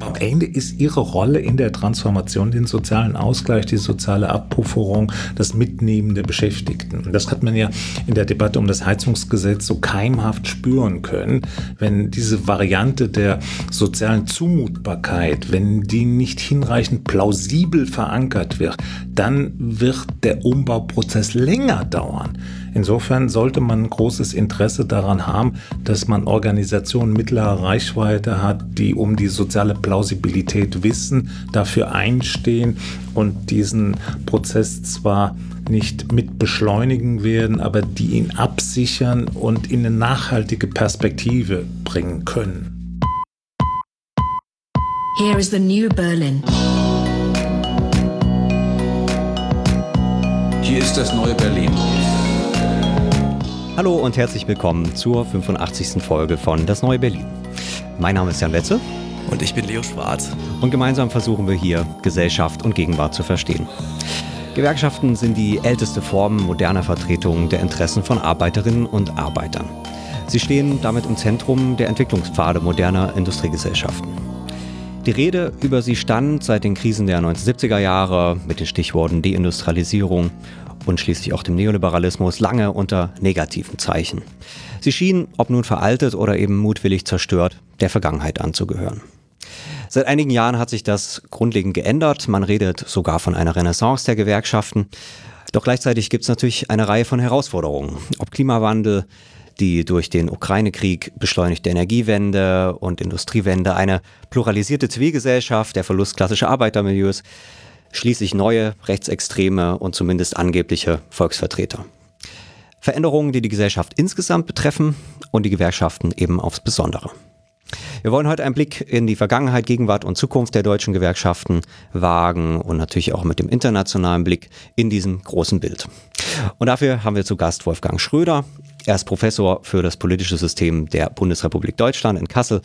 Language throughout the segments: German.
Am Ende ist ihre Rolle in der Transformation den sozialen Ausgleich, die soziale Abpufferung, das Mitnehmen der Beschäftigten. Und das hat man ja in der Debatte um das Heizungsgesetz so keimhaft spüren können, wenn diese Variante der sozialen Zumutbarkeit, wenn die nicht hinreichend plausibel verankert wird, dann wird der Umbauprozess länger dauern. Insofern sollte man großes Interesse daran haben, dass man Organisationen mittlerer Reichweite hat, die um die soziale Plausibilität wissen, dafür einstehen und diesen Prozess zwar nicht mit beschleunigen werden, aber die ihn absichern und in eine nachhaltige Perspektive bringen können. Here is the new Berlin. Hier ist das neue Berlin. Hallo und herzlich willkommen zur 85. Folge von Das Neue Berlin. Mein Name ist Jan Wetze. Und ich bin Leo Schwarz. Und gemeinsam versuchen wir hier Gesellschaft und Gegenwart zu verstehen. Gewerkschaften sind die älteste Form moderner Vertretung der Interessen von Arbeiterinnen und Arbeitern. Sie stehen damit im Zentrum der Entwicklungspfade moderner Industriegesellschaften. Die Rede über sie stand seit den Krisen der 1970er Jahre mit den Stichworten Deindustrialisierung und schließlich auch dem Neoliberalismus lange unter negativen Zeichen. Sie schien, ob nun veraltet oder eben mutwillig zerstört, der Vergangenheit anzugehören. Seit einigen Jahren hat sich das grundlegend geändert. Man redet sogar von einer Renaissance der Gewerkschaften. Doch gleichzeitig gibt es natürlich eine Reihe von Herausforderungen. Ob Klimawandel, die durch den Ukraine-Krieg beschleunigte Energiewende und Industriewende, eine pluralisierte Zivilgesellschaft, der Verlust klassischer Arbeitermilieus, schließlich neue rechtsextreme und zumindest angebliche Volksvertreter. Veränderungen, die die Gesellschaft insgesamt betreffen und die Gewerkschaften eben aufs Besondere. Wir wollen heute einen Blick in die Vergangenheit, Gegenwart und Zukunft der deutschen Gewerkschaften wagen und natürlich auch mit dem internationalen Blick in diesem großen Bild. Und dafür haben wir zu Gast Wolfgang Schröder. Er ist Professor für das politische System der Bundesrepublik Deutschland in Kassel,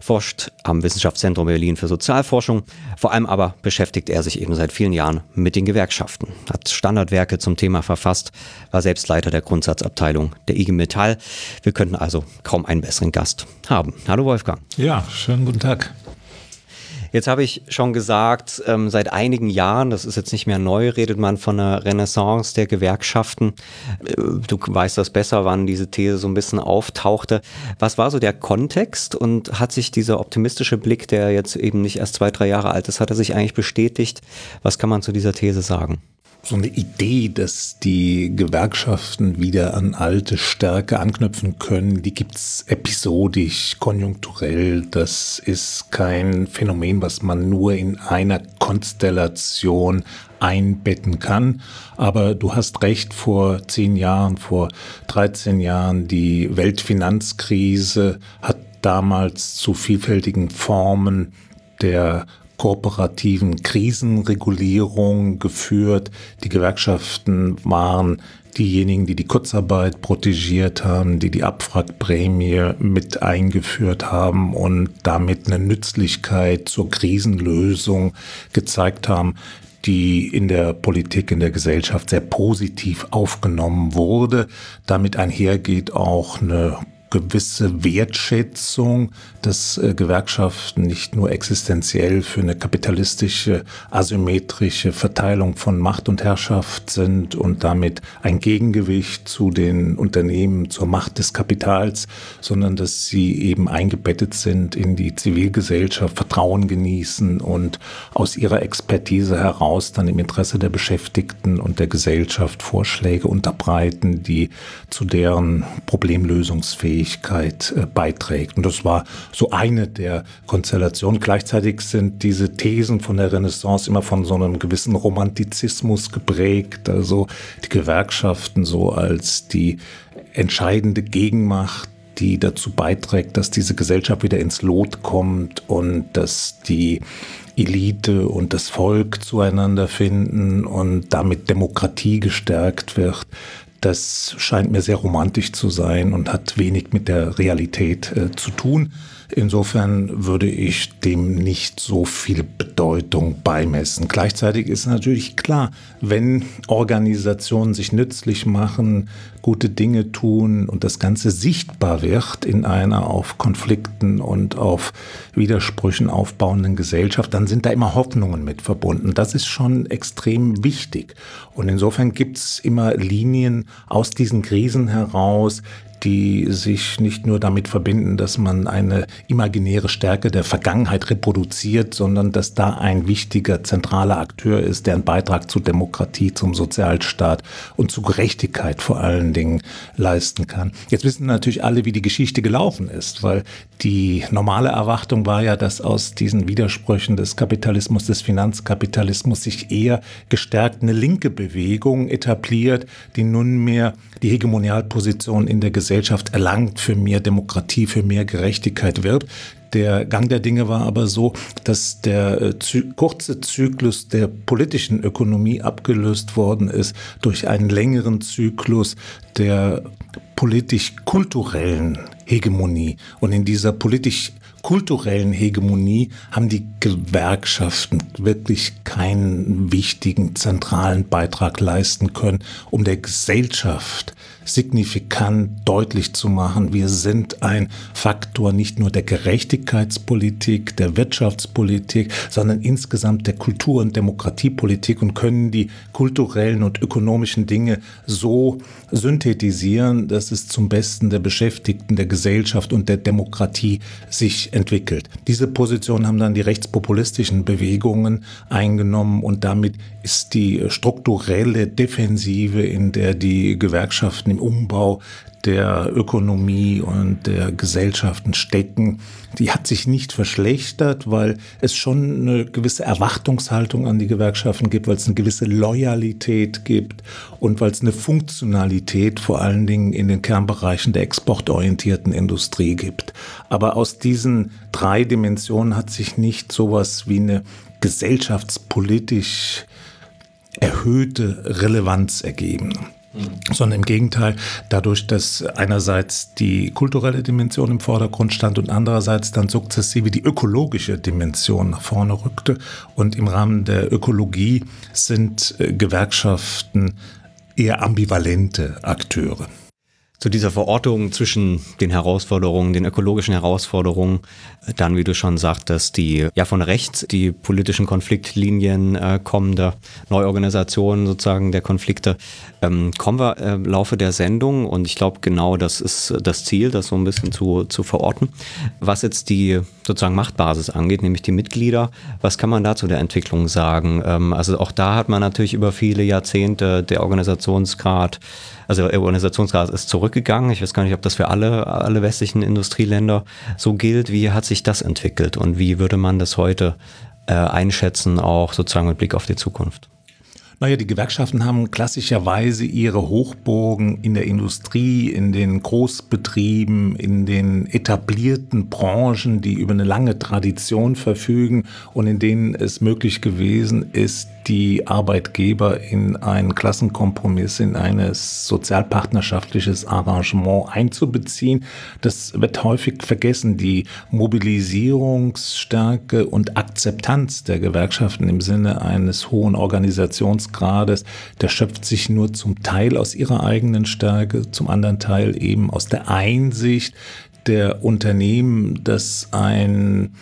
forscht am Wissenschaftszentrum Berlin für Sozialforschung. Vor allem aber beschäftigt er sich eben seit vielen Jahren mit den Gewerkschaften, hat Standardwerke zum Thema verfasst, war selbst Leiter der Grundsatzabteilung der IG Metall. Wir könnten also kaum einen besseren Gast haben. Hallo Wolfgang. Ja, schönen guten Tag. Jetzt habe ich schon gesagt, ähm, seit einigen Jahren, das ist jetzt nicht mehr neu, redet man von einer Renaissance der Gewerkschaften. Äh, du weißt das besser, wann diese These so ein bisschen auftauchte. Was war so der Kontext und hat sich dieser optimistische Blick, der jetzt eben nicht erst zwei, drei Jahre alt ist, hat er sich eigentlich bestätigt? Was kann man zu dieser These sagen? So eine Idee, dass die Gewerkschaften wieder an alte Stärke anknüpfen können, die gibt's episodisch, konjunkturell. Das ist kein Phänomen, was man nur in einer Konstellation einbetten kann. Aber du hast recht, vor zehn Jahren, vor 13 Jahren, die Weltfinanzkrise hat damals zu vielfältigen Formen der kooperativen Krisenregulierung geführt. Die Gewerkschaften waren diejenigen, die die Kurzarbeit protegiert haben, die die Abwrackprämie mit eingeführt haben und damit eine Nützlichkeit zur Krisenlösung gezeigt haben, die in der Politik, in der Gesellschaft sehr positiv aufgenommen wurde. Damit einhergeht auch eine gewisse Wertschätzung, dass äh, Gewerkschaften nicht nur existenziell für eine kapitalistische, asymmetrische Verteilung von Macht und Herrschaft sind und damit ein Gegengewicht zu den Unternehmen, zur Macht des Kapitals, sondern dass sie eben eingebettet sind in die Zivilgesellschaft, Vertrauen genießen und aus ihrer Expertise heraus dann im Interesse der Beschäftigten und der Gesellschaft Vorschläge unterbreiten, die zu deren Problemlösungsfähigkeit Fähigkeit äh, beiträgt. Und das war so eine der Konstellationen. Gleichzeitig sind diese Thesen von der Renaissance immer von so einem gewissen Romantizismus geprägt. Also die Gewerkschaften so als die entscheidende Gegenmacht die dazu beiträgt, dass diese Gesellschaft wieder ins Lot kommt und dass die Elite und das Volk zueinander finden und damit Demokratie gestärkt wird. Das scheint mir sehr romantisch zu sein und hat wenig mit der Realität äh, zu tun. Insofern würde ich dem nicht so viel Bedeutung beimessen. Gleichzeitig ist natürlich klar, wenn Organisationen sich nützlich machen, gute Dinge tun und das Ganze sichtbar wird in einer auf Konflikten und auf Widersprüchen aufbauenden Gesellschaft, dann sind da immer Hoffnungen mit verbunden. Das ist schon extrem wichtig. Und insofern gibt es immer Linien aus diesen Krisen heraus, die sich nicht nur damit verbinden, dass man eine imaginäre Stärke der Vergangenheit reproduziert, sondern dass da ein wichtiger zentraler Akteur ist, der einen Beitrag zu Demokratie, zum Sozialstaat und zu Gerechtigkeit vor allen Dingen leisten kann. Jetzt wissen natürlich alle, wie die Geschichte gelaufen ist, weil die normale Erwartung war ja, dass aus diesen Widersprüchen des Kapitalismus, des Finanzkapitalismus sich eher gestärkt eine linke Bewegung etabliert, die nunmehr die Hegemonialposition in der Gesellschaft erlangt, für mehr Demokratie, für mehr Gerechtigkeit wirbt. Der Gang der Dinge war aber so, dass der äh, Zy kurze Zyklus der politischen Ökonomie abgelöst worden ist durch einen längeren Zyklus der politisch-kulturellen Hegemonie. Und in dieser politisch kulturellen Hegemonie haben die Gewerkschaften wirklich keinen wichtigen zentralen Beitrag leisten können, um der Gesellschaft signifikant deutlich zu machen, wir sind ein Faktor nicht nur der Gerechtigkeitspolitik, der Wirtschaftspolitik, sondern insgesamt der Kultur- und Demokratiepolitik und können die kulturellen und ökonomischen Dinge so synthetisieren, dass es zum Besten der Beschäftigten, der Gesellschaft und der Demokratie sich entwickelt. Diese Position haben dann die rechtspopulistischen Bewegungen eingenommen und damit ist die strukturelle Defensive, in der die Gewerkschaften im Umbau der Ökonomie und der Gesellschaften stecken, die hat sich nicht verschlechtert, weil es schon eine gewisse Erwartungshaltung an die Gewerkschaften gibt, weil es eine gewisse Loyalität gibt und weil es eine Funktionalität vor allen Dingen in den Kernbereichen der exportorientierten Industrie gibt. Aber aus diesen drei Dimensionen hat sich nicht sowas wie eine gesellschaftspolitisch erhöhte Relevanz ergeben sondern im Gegenteil, dadurch, dass einerseits die kulturelle Dimension im Vordergrund stand und andererseits dann sukzessive die ökologische Dimension nach vorne rückte. Und im Rahmen der Ökologie sind äh, Gewerkschaften eher ambivalente Akteure zu dieser Verortung zwischen den Herausforderungen, den ökologischen Herausforderungen, dann, wie du schon sagtest, die ja von rechts die politischen Konfliktlinien äh, kommende Neuorganisation sozusagen der Konflikte, ähm, kommen wir äh, im Laufe der Sendung und ich glaube genau das ist das Ziel, das so ein bisschen zu, zu verorten. Was jetzt die sozusagen Machtbasis angeht, nämlich die Mitglieder, was kann man da zu der Entwicklung sagen? Ähm, also auch da hat man natürlich über viele Jahrzehnte der Organisationsgrad also der Organisationsgrad ist zurückgegangen. Ich weiß gar nicht, ob das für alle, alle westlichen Industrieländer so gilt. Wie hat sich das entwickelt und wie würde man das heute äh, einschätzen, auch sozusagen mit Blick auf die Zukunft? Naja, die Gewerkschaften haben klassischerweise ihre Hochburgen in der Industrie, in den Großbetrieben, in den etablierten Branchen, die über eine lange Tradition verfügen und in denen es möglich gewesen ist, die Arbeitgeber in einen Klassenkompromiss, in ein sozialpartnerschaftliches Arrangement einzubeziehen. Das wird häufig vergessen. Die Mobilisierungsstärke und Akzeptanz der Gewerkschaften im Sinne eines hohen Organisationsgrades, der schöpft sich nur zum Teil aus ihrer eigenen Stärke, zum anderen Teil eben aus der Einsicht der Unternehmen, dass ein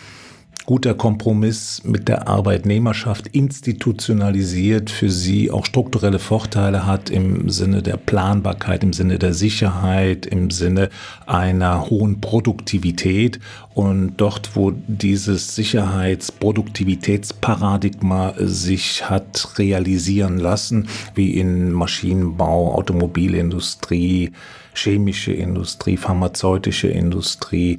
guter Kompromiss mit der Arbeitnehmerschaft institutionalisiert für sie auch strukturelle Vorteile hat im Sinne der Planbarkeit, im Sinne der Sicherheit, im Sinne einer hohen Produktivität. Und dort, wo dieses Sicherheits-Produktivitätsparadigma sich hat realisieren lassen, wie in Maschinenbau, Automobilindustrie, chemische Industrie, pharmazeutische Industrie,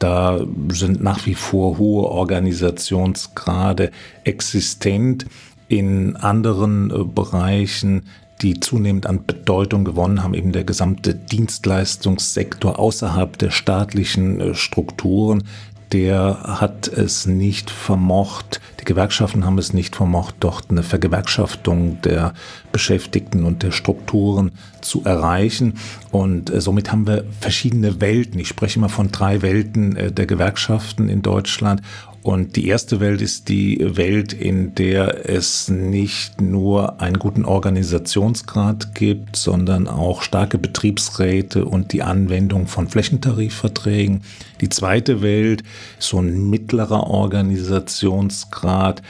da sind nach wie vor hohe Organisationsgrade existent. In anderen äh, Bereichen die zunehmend an Bedeutung gewonnen haben, eben der gesamte Dienstleistungssektor außerhalb der staatlichen äh, Strukturen, der hat es nicht vermocht, die Gewerkschaften haben es nicht vermocht, dort eine Vergewerkschaftung der Beschäftigten und der Strukturen zu erreichen. Und äh, somit haben wir verschiedene Welten. Ich spreche immer von drei Welten äh, der Gewerkschaften in Deutschland. Und die erste Welt ist die Welt, in der es nicht nur einen guten Organisationsgrad gibt, sondern auch starke Betriebsräte und die Anwendung von Flächentarifverträgen. Die zweite Welt, so ein mittlerer Organisationsgrad,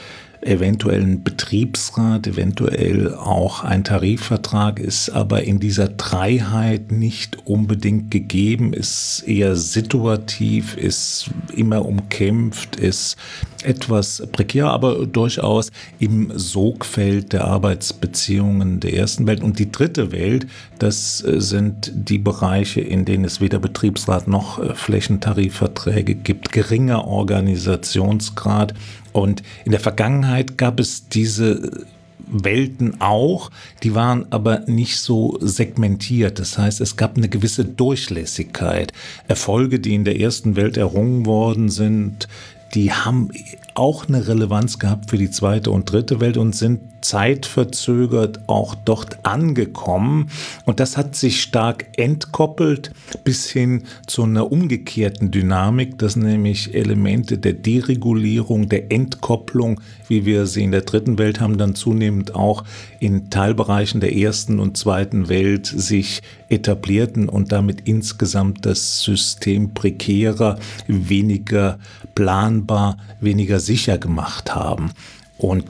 eventuell ein Betriebsrat, eventuell auch ein Tarifvertrag, ist aber in dieser Dreiheit nicht unbedingt gegeben, ist eher situativ, ist immer umkämpft, ist etwas prekär, aber durchaus im Sogfeld der Arbeitsbeziehungen der ersten Welt. Und die dritte Welt, das sind die Bereiche, in denen es weder Betriebsrat noch Flächentarifverträge gibt, geringer Organisationsgrad, und in der Vergangenheit gab es diese Welten auch, die waren aber nicht so segmentiert. Das heißt, es gab eine gewisse Durchlässigkeit. Erfolge, die in der ersten Welt errungen worden sind, die haben auch eine Relevanz gehabt für die zweite und dritte Welt und sind zeitverzögert auch dort angekommen. Und das hat sich stark entkoppelt bis hin zu einer umgekehrten Dynamik, dass nämlich Elemente der Deregulierung, der Entkopplung, wie wir sie in der dritten Welt haben, dann zunehmend auch in Teilbereichen der ersten und zweiten Welt sich etablierten und damit insgesamt das System prekärer, weniger planbar, weniger sicher gemacht haben. Und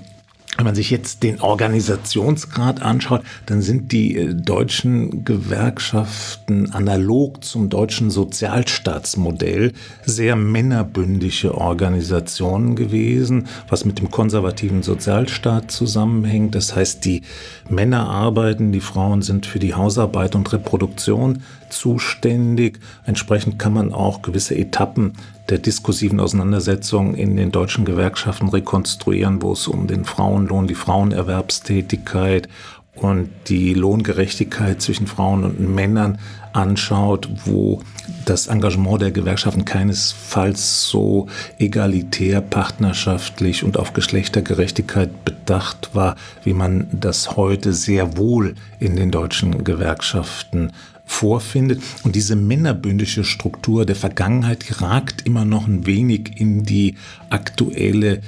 wenn man sich jetzt den Organisationsgrad anschaut, dann sind die äh, deutschen Gewerkschaften analog zum deutschen Sozialstaatsmodell sehr männerbündige Organisationen gewesen, was mit dem konservativen Sozialstaat zusammenhängt. Das heißt, die Männer arbeiten, die Frauen sind für die Hausarbeit und Reproduktion zuständig. Entsprechend kann man auch gewisse Etappen der diskursiven Auseinandersetzung in den deutschen Gewerkschaften rekonstruieren, wo es um den Frauenlohn, die Frauenerwerbstätigkeit und die Lohngerechtigkeit zwischen Frauen und Männern anschaut, wo das Engagement der Gewerkschaften keinesfalls so egalitär, partnerschaftlich und auf Geschlechtergerechtigkeit bedacht war, wie man das heute sehr wohl in den deutschen Gewerkschaften vorfindet. Und diese männerbündische Struktur der Vergangenheit ragt immer noch ein wenig in die aktuelle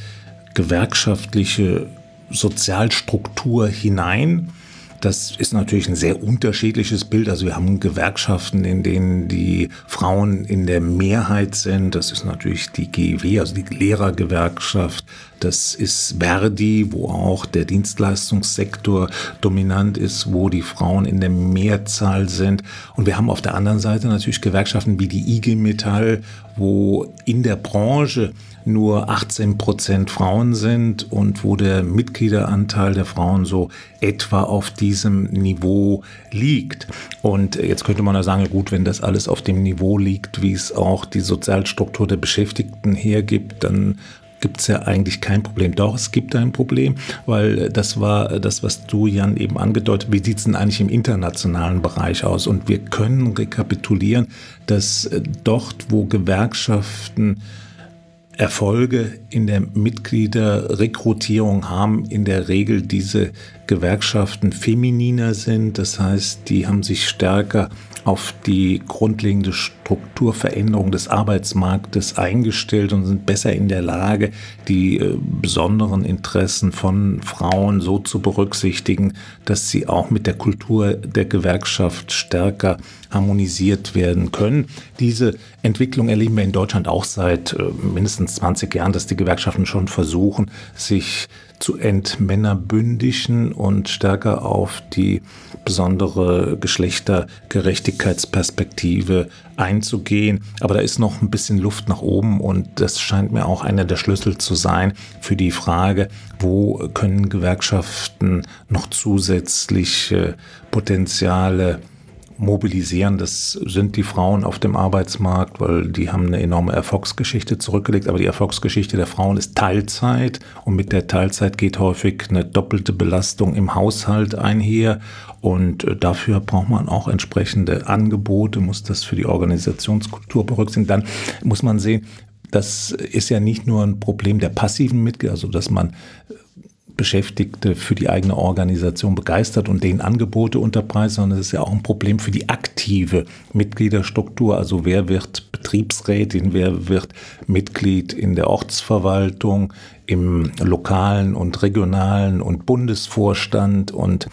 gewerkschaftliche Sozialstruktur hinein. Das ist natürlich ein sehr unterschiedliches Bild. Also wir haben Gewerkschaften, in denen die Frauen in der Mehrheit sind. Das ist natürlich die GEW, also die Lehrergewerkschaft. Das ist Verdi, wo auch der Dienstleistungssektor dominant ist, wo die Frauen in der Mehrzahl sind. Und wir haben auf der anderen Seite natürlich Gewerkschaften wie die IG Metall, wo in der Branche nur 18 Prozent Frauen sind und wo der Mitgliederanteil der Frauen so etwa auf diesem Niveau liegt. Und jetzt könnte man ja sagen, gut, wenn das alles auf dem Niveau liegt, wie es auch die Sozialstruktur der Beschäftigten hergibt, dann gibt es ja eigentlich kein Problem. Doch, es gibt ein Problem, weil das war das, was du, Jan, eben angedeutet Wie sieht es denn eigentlich im internationalen Bereich aus? Und wir können rekapitulieren, dass dort, wo Gewerkschaften Erfolge in der Mitgliederrekrutierung haben in der Regel diese Gewerkschaften femininer sind. Das heißt, die haben sich stärker auf die grundlegende Strukturveränderung des Arbeitsmarktes eingestellt und sind besser in der Lage, die äh, besonderen Interessen von Frauen so zu berücksichtigen, dass sie auch mit der Kultur der Gewerkschaft stärker harmonisiert werden können. Diese Entwicklung erleben wir in Deutschland auch seit äh, mindestens 20 Jahren, dass die Gewerkschaften schon versuchen, sich zu entmännerbündischen und stärker auf die besondere Geschlechtergerechtigkeitsperspektive einzugehen. Aber da ist noch ein bisschen Luft nach oben und das scheint mir auch einer der Schlüssel zu sein für die Frage, wo können Gewerkschaften noch zusätzliche Potenziale mobilisieren. Das sind die Frauen auf dem Arbeitsmarkt, weil die haben eine enorme Erfolgsgeschichte zurückgelegt. Aber die Erfolgsgeschichte der Frauen ist Teilzeit und mit der Teilzeit geht häufig eine doppelte Belastung im Haushalt einher. Und äh, dafür braucht man auch entsprechende Angebote, muss das für die Organisationskultur berücksichtigen. Dann muss man sehen, das ist ja nicht nur ein Problem der passiven Mitglieder, also dass man Beschäftigte für die eigene Organisation begeistert und denen Angebote unterpreist, sondern es ist ja auch ein Problem für die aktive Mitgliederstruktur. Also wer wird Betriebsrätin, wer wird Mitglied in der Ortsverwaltung, im lokalen und regionalen und Bundesvorstand. Und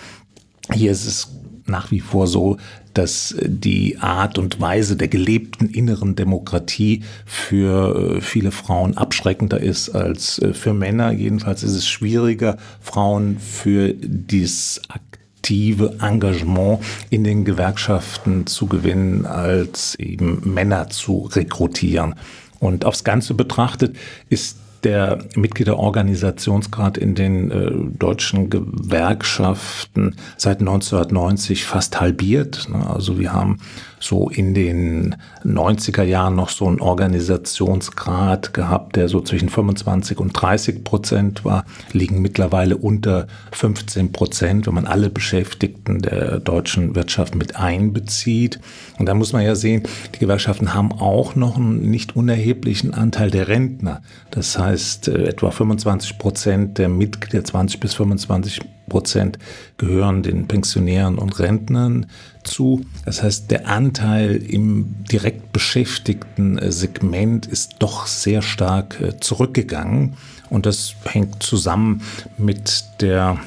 hier ist es nach wie vor so, dass die Art und Weise der gelebten inneren Demokratie für äh, viele Frauen abschreckender ist als äh, für Männer. Jedenfalls ist es schwieriger, Frauen für dieses aktive Engagement in den Gewerkschaften zu gewinnen, als eben Männer zu rekrutieren. Und aufs Ganze betrachtet ist der Mitgliederorganisationsgrad in den äh, deutschen Gewerkschaften seit 1990 fast halbiert. Ne? Also wir haben so in den 90er Jahren noch so einen Organisationsgrad gehabt, der so zwischen 25 und 30 Prozent war, liegen mittlerweile unter 15 Prozent, wenn man alle Beschäftigten der deutschen Wirtschaft mit einbezieht. Und da muss man ja sehen, die Gewerkschaften haben auch noch einen nicht unerheblichen Anteil der Rentner. Das heißt, äh, etwa 25 Prozent der Mitglieder, 20 bis 25 Prozent gehören den Pensionären und Rentnern zu. Das heißt, der Anteil im direkt beschäftigten äh, Segment ist doch sehr stark äh, zurückgegangen. Und das hängt zusammen mit der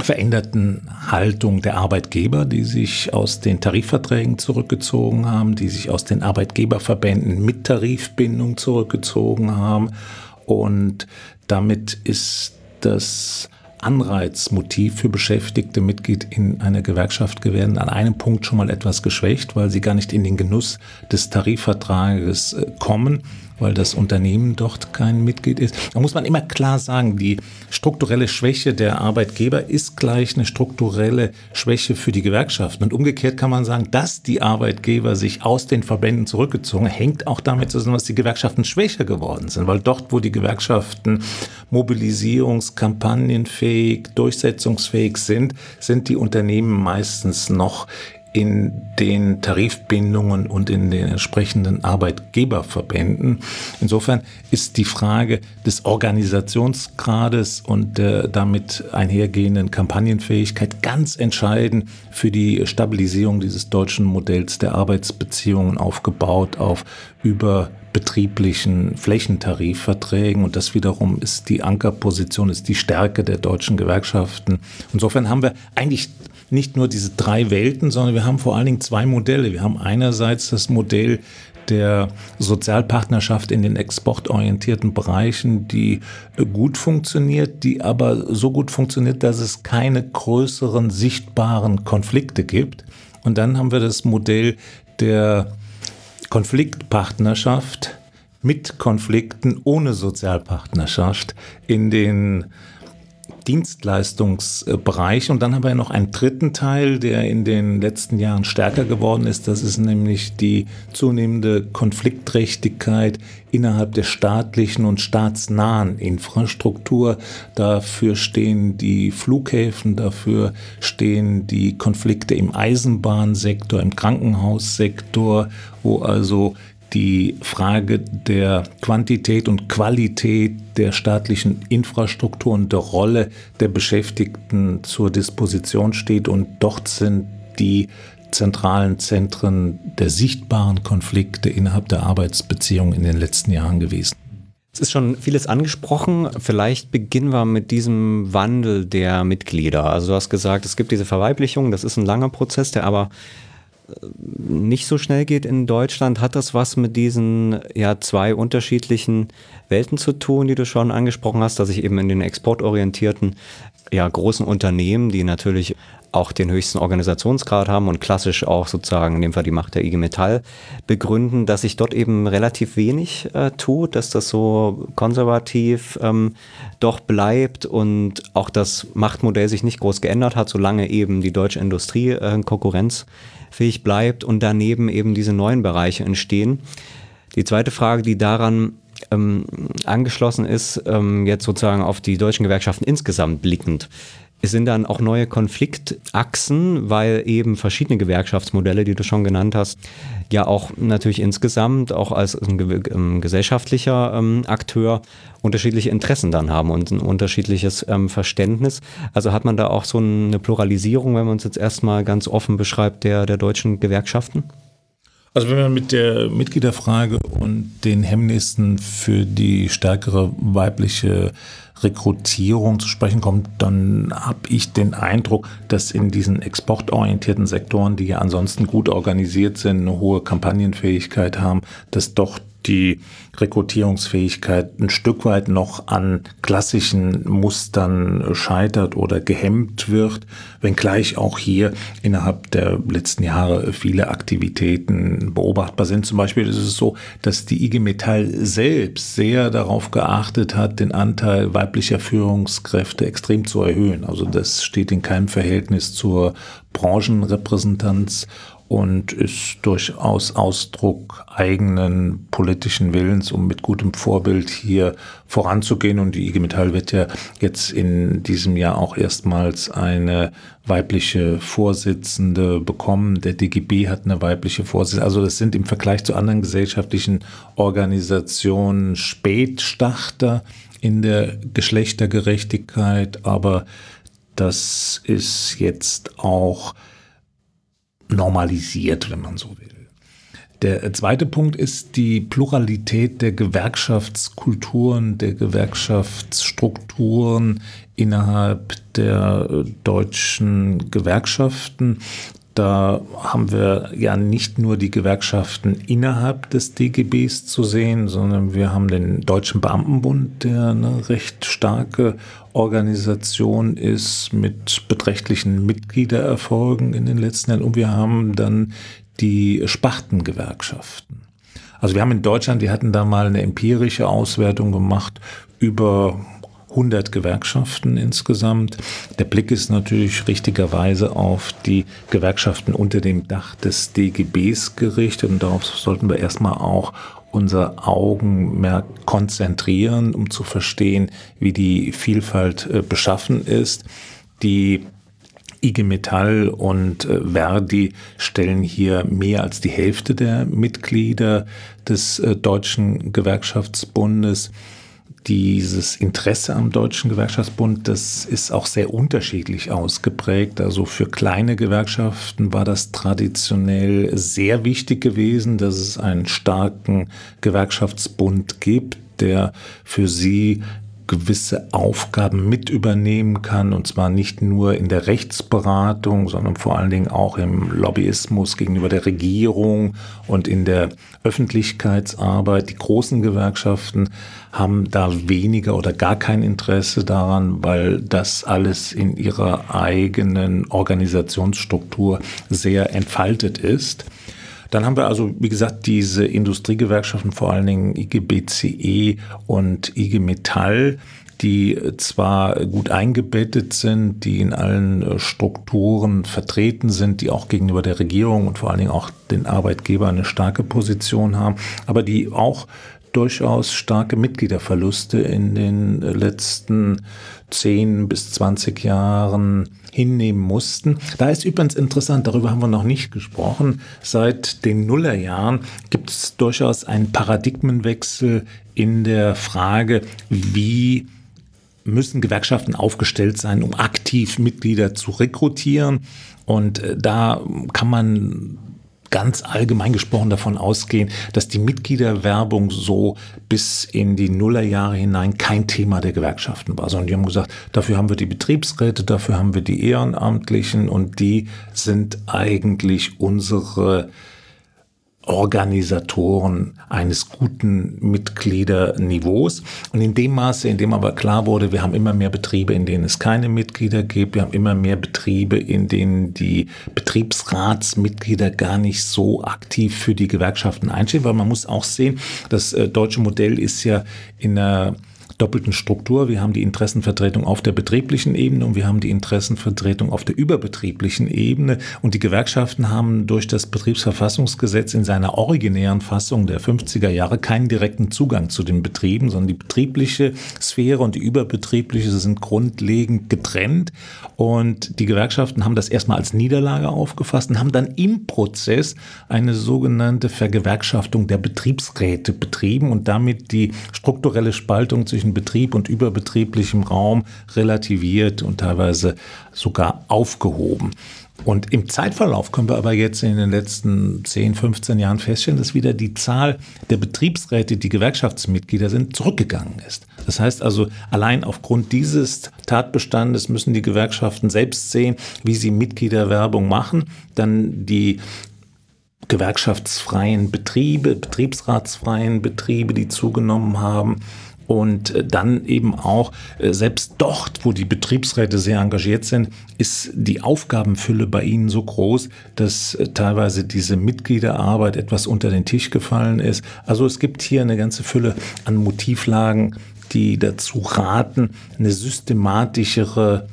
veränderten Haltung der Arbeitgeber, die sich aus den Tarifverträgen zurückgezogen haben, die sich aus den Arbeitgeberverbänden mit Tarifbindung zurückgezogen haben. Und damit ist das Anreizmotiv für Beschäftigte, Mitglied in einer Gewerkschaft werden an einem Punkt schon mal etwas geschwächt, weil sie gar nicht in den Genuss des Tarifvertrages äh, kommen weil das Unternehmen dort kein Mitglied ist. Da muss man immer klar sagen, die strukturelle Schwäche der Arbeitgeber ist gleich eine strukturelle Schwäche für die Gewerkschaften. Und umgekehrt kann man sagen, dass die Arbeitgeber sich aus den Verbänden zurückgezogen, hängt auch damit zusammen, dass die Gewerkschaften schwächer geworden sind, weil dort, wo die Gewerkschaften mobilisierungskampagnenfähig, durchsetzungsfähig sind, sind die Unternehmen meistens noch in den Tarifbindungen und in den entsprechenden Arbeitgeberverbänden. Insofern ist die Frage des Organisationsgrades und der damit einhergehenden Kampagnenfähigkeit ganz entscheidend für die Stabilisierung dieses deutschen Modells der Arbeitsbeziehungen aufgebaut auf überbetrieblichen Flächentarifverträgen und das wiederum ist die Ankerposition, ist die Stärke der deutschen Gewerkschaften. Insofern haben wir eigentlich nicht nur diese drei Welten, sondern wir haben vor allen Dingen zwei Modelle. Wir haben einerseits das Modell der Sozialpartnerschaft in den exportorientierten Bereichen, die gut funktioniert, die aber so gut funktioniert, dass es keine größeren sichtbaren Konflikte gibt. Und dann haben wir das Modell der Konfliktpartnerschaft mit Konflikten ohne Sozialpartnerschaft in den Dienstleistungsbereich. Und dann haben wir noch einen dritten Teil, der in den letzten Jahren stärker geworden ist. Das ist nämlich die zunehmende Konfliktträchtigkeit innerhalb der staatlichen und staatsnahen Infrastruktur. Dafür stehen die Flughäfen, dafür stehen die Konflikte im Eisenbahnsektor, im Krankenhaussektor, wo also die Frage der Quantität und Qualität der staatlichen Infrastruktur und der Rolle der Beschäftigten zur Disposition steht. Und dort sind die zentralen Zentren der sichtbaren Konflikte innerhalb der Arbeitsbeziehungen in den letzten Jahren gewesen. Es ist schon vieles angesprochen. Vielleicht beginnen wir mit diesem Wandel der Mitglieder. Also du hast gesagt, es gibt diese Verweiblichung, das ist ein langer Prozess, der aber nicht so schnell geht in Deutschland, hat das was mit diesen ja zwei unterschiedlichen Welten zu tun, die du schon angesprochen hast, dass ich eben in den exportorientierten ja großen Unternehmen, die natürlich auch den höchsten Organisationsgrad haben und klassisch auch sozusagen in dem Fall die Macht der IG Metall begründen, dass sich dort eben relativ wenig äh, tut, dass das so konservativ ähm, doch bleibt und auch das Machtmodell sich nicht groß geändert hat, solange eben die deutsche Industrie äh, Konkurrenz fähig bleibt und daneben eben diese neuen Bereiche entstehen. Die zweite Frage, die daran ähm, angeschlossen ist, ähm, jetzt sozusagen auf die deutschen Gewerkschaften insgesamt blickend. Es sind dann auch neue Konfliktachsen, weil eben verschiedene Gewerkschaftsmodelle, die du schon genannt hast, ja auch natürlich insgesamt auch als ähm, gesellschaftlicher ähm, Akteur unterschiedliche Interessen dann haben und ein unterschiedliches ähm, Verständnis. Also hat man da auch so eine Pluralisierung, wenn man uns jetzt erstmal ganz offen beschreibt, der, der deutschen Gewerkschaften? Also wenn man mit der Mitgliederfrage und den Hemmnissen für die stärkere weibliche Rekrutierung zu sprechen kommt, dann habe ich den Eindruck, dass in diesen exportorientierten Sektoren, die ja ansonsten gut organisiert sind, eine hohe Kampagnenfähigkeit haben, dass doch die Rekrutierungsfähigkeit ein Stück weit noch an klassischen Mustern scheitert oder gehemmt wird, wenngleich auch hier innerhalb der letzten Jahre viele Aktivitäten beobachtbar sind. Zum Beispiel ist es so, dass die IG Metall selbst sehr darauf geachtet hat, den Anteil weiblicher Führungskräfte extrem zu erhöhen. Also das steht in keinem Verhältnis zur Branchenrepräsentanz und ist durchaus Ausdruck eigenen politischen Willens, um mit gutem Vorbild hier voranzugehen. Und die IG Metall wird ja jetzt in diesem Jahr auch erstmals eine weibliche Vorsitzende bekommen. Der DGB hat eine weibliche Vorsitzende. Also das sind im Vergleich zu anderen gesellschaftlichen Organisationen Spätstarter in der Geschlechtergerechtigkeit, aber das ist jetzt auch normalisiert, wenn man so will. Der zweite Punkt ist die Pluralität der Gewerkschaftskulturen, der Gewerkschaftsstrukturen innerhalb der deutschen Gewerkschaften. Da haben wir ja nicht nur die Gewerkschaften innerhalb des DGBs zu sehen, sondern wir haben den Deutschen Beamtenbund, der eine recht starke Organisation ist mit beträchtlichen Mitgliedererfolgen in den letzten Jahren. Und wir haben dann die Spartengewerkschaften. Also wir haben in Deutschland, die hatten da mal eine empirische Auswertung gemacht über 100 Gewerkschaften insgesamt. Der Blick ist natürlich richtigerweise auf die Gewerkschaften unter dem Dach des DGBs gerichtet und darauf sollten wir erstmal auch unser Augenmerk konzentrieren, um zu verstehen, wie die Vielfalt äh, beschaffen ist. Die IG Metall und äh, Verdi stellen hier mehr als die Hälfte der Mitglieder des äh, Deutschen Gewerkschaftsbundes dieses Interesse am Deutschen Gewerkschaftsbund, das ist auch sehr unterschiedlich ausgeprägt. Also für kleine Gewerkschaften war das traditionell sehr wichtig gewesen, dass es einen starken Gewerkschaftsbund gibt, der für sie gewisse Aufgaben mit übernehmen kann, und zwar nicht nur in der Rechtsberatung, sondern vor allen Dingen auch im Lobbyismus gegenüber der Regierung und in der Öffentlichkeitsarbeit. Die großen Gewerkschaften haben da weniger oder gar kein Interesse daran, weil das alles in ihrer eigenen Organisationsstruktur sehr entfaltet ist. Dann haben wir also, wie gesagt, diese Industriegewerkschaften, vor allen Dingen IG BCE und IG Metall, die zwar gut eingebettet sind, die in allen äh, Strukturen vertreten sind, die auch gegenüber der Regierung und vor allen Dingen auch den Arbeitgebern eine starke Position haben, aber die auch durchaus starke Mitgliederverluste in den letzten 10 bis 20 Jahren hinnehmen mussten. Da ist übrigens interessant, darüber haben wir noch nicht gesprochen, seit den Nullerjahren gibt es durchaus einen Paradigmenwechsel in der Frage, wie müssen Gewerkschaften aufgestellt sein, um aktiv Mitglieder zu rekrutieren. Und äh, da kann man ganz allgemein gesprochen davon ausgehen, dass die Mitgliederwerbung so bis in die Nullerjahre hinein kein Thema der Gewerkschaften war, sondern die haben gesagt, dafür haben wir die Betriebsräte, dafür haben wir die Ehrenamtlichen und die sind eigentlich unsere Organisatoren eines guten Mitgliederniveaus. Und in dem Maße, in dem aber klar wurde, wir haben immer mehr Betriebe, in denen es keine Mitglieder gibt, wir haben immer mehr Betriebe, in denen die Betriebsratsmitglieder gar nicht so aktiv für die Gewerkschaften einstehen, weil man muss auch sehen, das äh, deutsche Modell ist ja in einer doppelten Struktur. Wir haben die Interessenvertretung auf der betrieblichen Ebene und wir haben die Interessenvertretung auf der überbetrieblichen Ebene. Und die Gewerkschaften haben durch das Betriebsverfassungsgesetz in seiner originären Fassung der 50er Jahre keinen direkten Zugang zu den Betrieben, sondern die betriebliche Sphäre und die überbetriebliche sind grundlegend getrennt. Und die Gewerkschaften haben das erstmal als Niederlage aufgefasst und haben dann im Prozess eine sogenannte Vergewerkschaftung der Betriebsräte betrieben und damit die strukturelle Spaltung zwischen Betrieb und überbetrieblichem Raum relativiert und teilweise sogar aufgehoben. Und im Zeitverlauf können wir aber jetzt in den letzten 10, 15 Jahren feststellen, dass wieder die Zahl der Betriebsräte, die Gewerkschaftsmitglieder sind, zurückgegangen ist. Das heißt also, allein aufgrund dieses Tatbestandes müssen die Gewerkschaften selbst sehen, wie sie Mitgliederwerbung machen, dann die gewerkschaftsfreien Betriebe, betriebsratsfreien Betriebe, die zugenommen haben, und äh, dann eben auch, äh, selbst dort, wo die Betriebsräte sehr engagiert sind, ist die Aufgabenfülle bei ihnen so groß, dass äh, teilweise diese Mitgliederarbeit etwas unter den Tisch gefallen ist. Also es gibt hier eine ganze Fülle an Motivlagen, die dazu raten, eine systematischere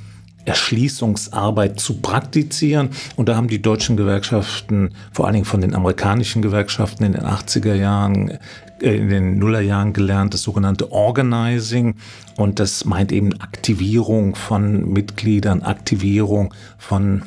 Erschließungsarbeit zu praktizieren. Und da haben die deutschen Gewerkschaften, vor allen Dingen von den amerikanischen Gewerkschaften in den 80er Jahren, in den Nullerjahren gelernt, das sogenannte Organizing. Und das meint eben Aktivierung von Mitgliedern, Aktivierung von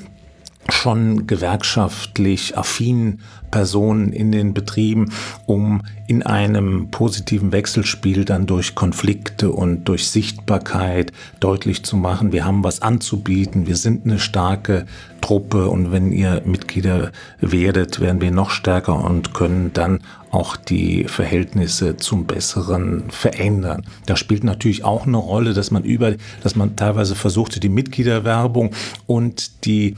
schon gewerkschaftlich affinen Personen in den Betrieben, um in einem positiven Wechselspiel dann durch Konflikte und durch Sichtbarkeit deutlich zu machen, wir haben was anzubieten, wir sind eine starke Truppe und wenn ihr Mitglieder werdet, werden wir noch stärker und können dann auch die Verhältnisse zum Besseren verändern. Da spielt natürlich auch eine Rolle, dass man über, dass man teilweise versuchte, die Mitgliederwerbung und die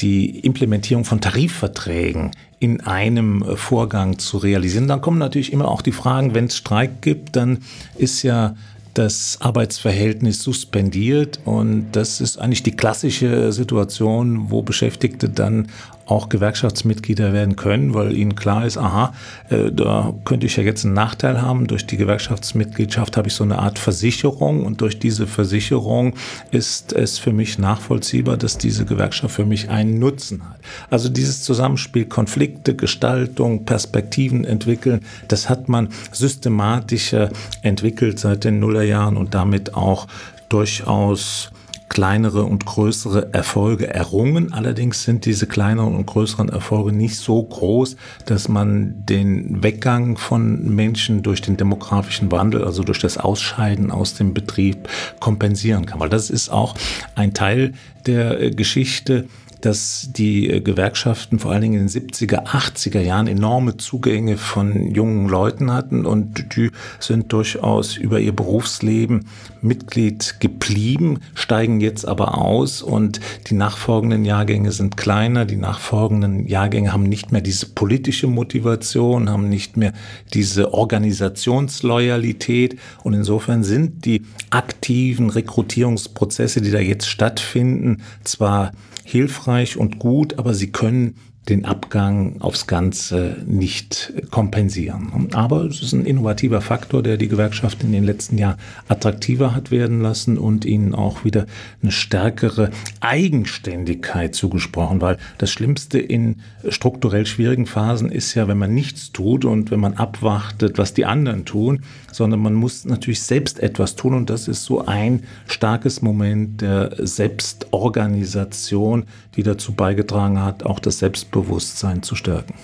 die Implementierung von Tarifverträgen in einem äh, Vorgang zu realisieren. Dann kommen natürlich immer auch die Fragen, wenn es Streik gibt, dann ist ja das Arbeitsverhältnis suspendiert und das ist eigentlich die klassische Situation, wo Beschäftigte dann auch Gewerkschaftsmitglieder werden können, weil ihnen klar ist, aha, äh, da könnte ich ja jetzt einen Nachteil haben. Durch die Gewerkschaftsmitgliedschaft habe ich so eine Art Versicherung und durch diese Versicherung ist es für mich nachvollziehbar, dass diese Gewerkschaft für mich einen Nutzen hat. Also dieses Zusammenspiel Konflikte, Gestaltung, Perspektiven entwickeln, das hat man systematischer entwickelt seit den Nullerjahren und damit auch durchaus kleinere und größere Erfolge errungen. Allerdings sind diese kleineren und größeren Erfolge nicht so groß, dass man den Weggang von Menschen durch den demografischen Wandel, also durch das Ausscheiden aus dem Betrieb kompensieren kann. Weil das ist auch ein Teil der äh, Geschichte, dass die äh, Gewerkschaften vor allen Dingen in den 70er, 80er Jahren enorme Zugänge von jungen Leuten hatten und die sind durchaus über ihr Berufsleben Mitglied geblieben, steigen jetzt aber aus und die nachfolgenden Jahrgänge sind kleiner, die nachfolgenden Jahrgänge haben nicht mehr diese politische Motivation, haben nicht mehr diese Organisationsloyalität und insofern sind die aktiven Rekrutierungsprozesse, die da jetzt stattfinden, zwar hilfreich und gut, aber sie können den Abgang aufs Ganze nicht kompensieren. Aber es ist ein innovativer Faktor, der die Gewerkschaft in den letzten Jahren attraktiver hat werden lassen und ihnen auch wieder eine stärkere Eigenständigkeit zugesprochen, weil das Schlimmste in strukturell schwierigen Phasen ist ja, wenn man nichts tut und wenn man abwartet, was die anderen tun, sondern man muss natürlich selbst etwas tun und das ist so ein starkes Moment der Selbstorganisation, die dazu beigetragen hat, auch das Selbstbewusstsein zu stärken.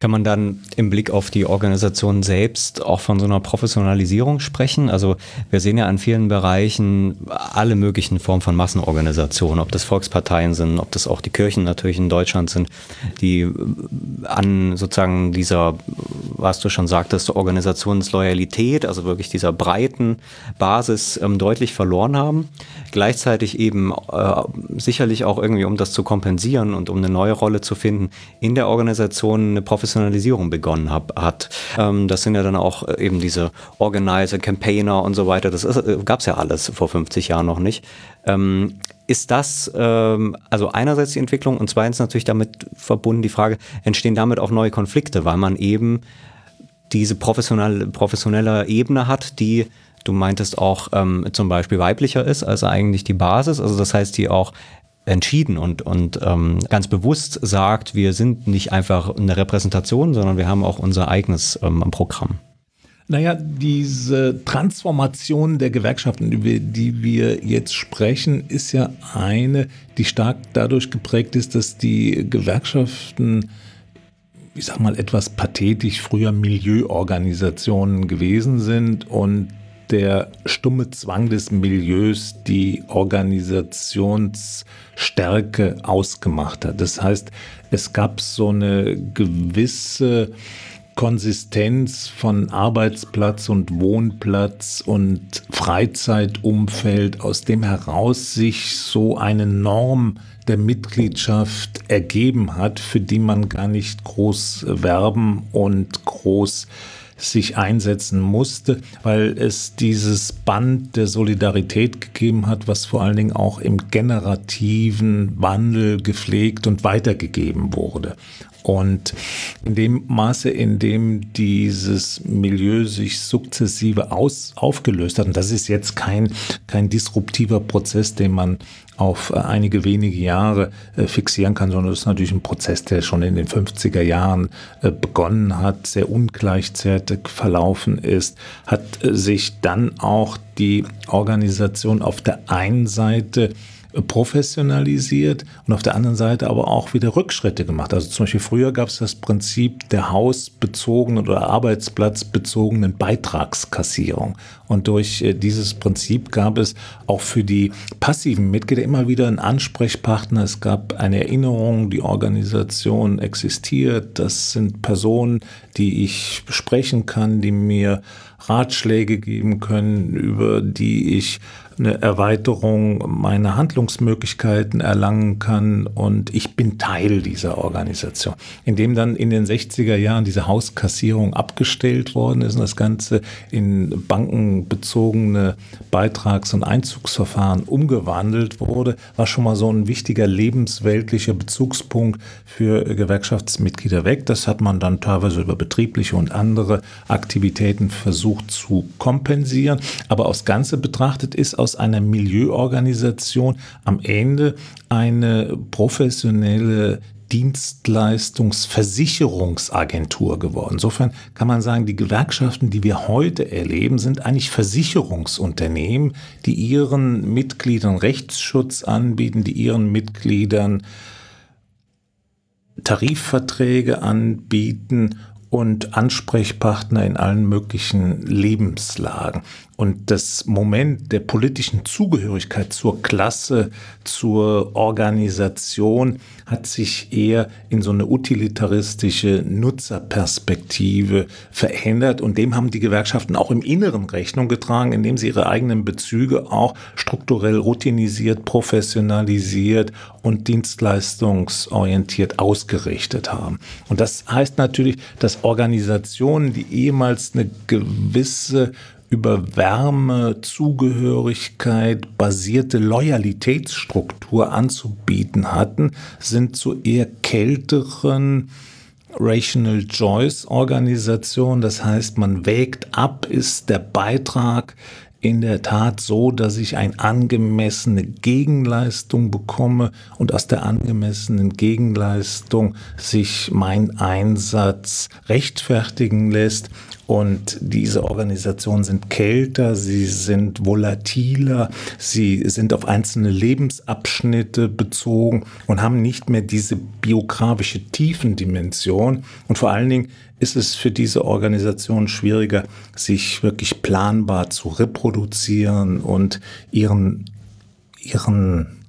Kann man dann im Blick auf die Organisation selbst auch von so einer Professionalisierung sprechen? Also wir sehen ja an vielen Bereichen alle möglichen Formen von Massenorganisationen, ob das Volksparteien sind, ob das auch die Kirchen natürlich in Deutschland sind, die an sozusagen dieser, was du schon sagtest, Organisationsloyalität, also wirklich dieser breiten Basis ähm, deutlich verloren haben. Gleichzeitig eben äh, sicherlich auch irgendwie, um das zu kompensieren und um eine neue Rolle zu finden, in der Organisation eine Professionalisierung Professionalisierung begonnen hab, hat. Ähm, das sind ja dann auch äh, eben diese Organizer, Campaigner und so weiter. Das äh, gab es ja alles vor 50 Jahren noch nicht. Ähm, ist das ähm, also einerseits die Entwicklung und zweitens natürlich damit verbunden die Frage, entstehen damit auch neue Konflikte, weil man eben diese professionelle, professionelle Ebene hat, die Du meintest auch ähm, zum Beispiel weiblicher ist als eigentlich die Basis. Also das heißt, die auch entschieden und, und ähm, ganz bewusst sagt, wir sind nicht einfach eine Repräsentation, sondern wir haben auch unser eigenes ähm, Programm. Naja, diese Transformation der Gewerkschaften, über die wir jetzt sprechen, ist ja eine, die stark dadurch geprägt ist, dass die Gewerkschaften, ich sag mal etwas pathetisch, früher Milieuorganisationen gewesen sind und der stumme Zwang des Milieus die Organisationsstärke ausgemacht hat. Das heißt, es gab so eine gewisse Konsistenz von Arbeitsplatz und Wohnplatz und Freizeitumfeld, aus dem heraus sich so eine Norm der Mitgliedschaft ergeben hat, für die man gar nicht groß werben und groß sich einsetzen musste, weil es dieses Band der Solidarität gegeben hat, was vor allen Dingen auch im generativen Wandel gepflegt und weitergegeben wurde. Und in dem Maße, in dem dieses Milieu sich sukzessive aus, aufgelöst hat, und das ist jetzt kein, kein disruptiver Prozess, den man auf äh, einige wenige Jahre äh, fixieren kann, sondern das ist natürlich ein Prozess, der schon in den 50er Jahren äh, begonnen hat, sehr ungleichzeitig verlaufen ist, hat sich dann auch die Organisation auf der einen Seite professionalisiert und auf der anderen Seite aber auch wieder Rückschritte gemacht. Also zum Beispiel früher gab es das Prinzip der hausbezogenen oder arbeitsplatzbezogenen Beitragskassierung. Und durch äh, dieses Prinzip gab es auch für die passiven Mitglieder immer wieder einen Ansprechpartner. Es gab eine Erinnerung, die Organisation existiert. Das sind Personen, die ich sprechen kann, die mir Ratschläge geben können, über die ich eine Erweiterung meiner Handlungsmöglichkeiten erlangen kann und ich bin Teil dieser Organisation. Indem dann in den 60er Jahren diese Hauskassierung abgestellt worden ist und das Ganze in bankenbezogene Beitrags- und Einzugsverfahren umgewandelt wurde, war schon mal so ein wichtiger lebensweltlicher Bezugspunkt für Gewerkschaftsmitglieder weg. Das hat man dann teilweise über betriebliche und andere Aktivitäten versucht zu kompensieren. Aber aufs Ganze betrachtet ist aus aus einer Milieuorganisation am Ende eine professionelle Dienstleistungsversicherungsagentur geworden. Insofern kann man sagen, die Gewerkschaften, die wir heute erleben, sind eigentlich Versicherungsunternehmen, die ihren Mitgliedern Rechtsschutz anbieten, die ihren Mitgliedern Tarifverträge anbieten und Ansprechpartner in allen möglichen Lebenslagen. Und das Moment der politischen Zugehörigkeit zur Klasse, zur Organisation hat sich eher in so eine utilitaristische Nutzerperspektive verändert. Und dem haben die Gewerkschaften auch im Inneren Rechnung getragen, indem sie ihre eigenen Bezüge auch strukturell routinisiert, professionalisiert und dienstleistungsorientiert ausgerichtet haben. Und das heißt natürlich, dass Organisationen, die ehemals eine gewisse über Wärme, Zugehörigkeit basierte Loyalitätsstruktur anzubieten hatten, sind zu eher kälteren Rational Choice Organisationen. Das heißt, man wägt ab, ist der Beitrag in der Tat so, dass ich eine angemessene Gegenleistung bekomme und aus der angemessenen Gegenleistung sich mein Einsatz rechtfertigen lässt. Und diese Organisationen sind kälter, sie sind volatiler, sie sind auf einzelne Lebensabschnitte bezogen und haben nicht mehr diese biografische Tiefendimension. Und vor allen Dingen ist es für diese Organisation schwieriger, sich wirklich planbar zu reproduzieren und ihren, ihren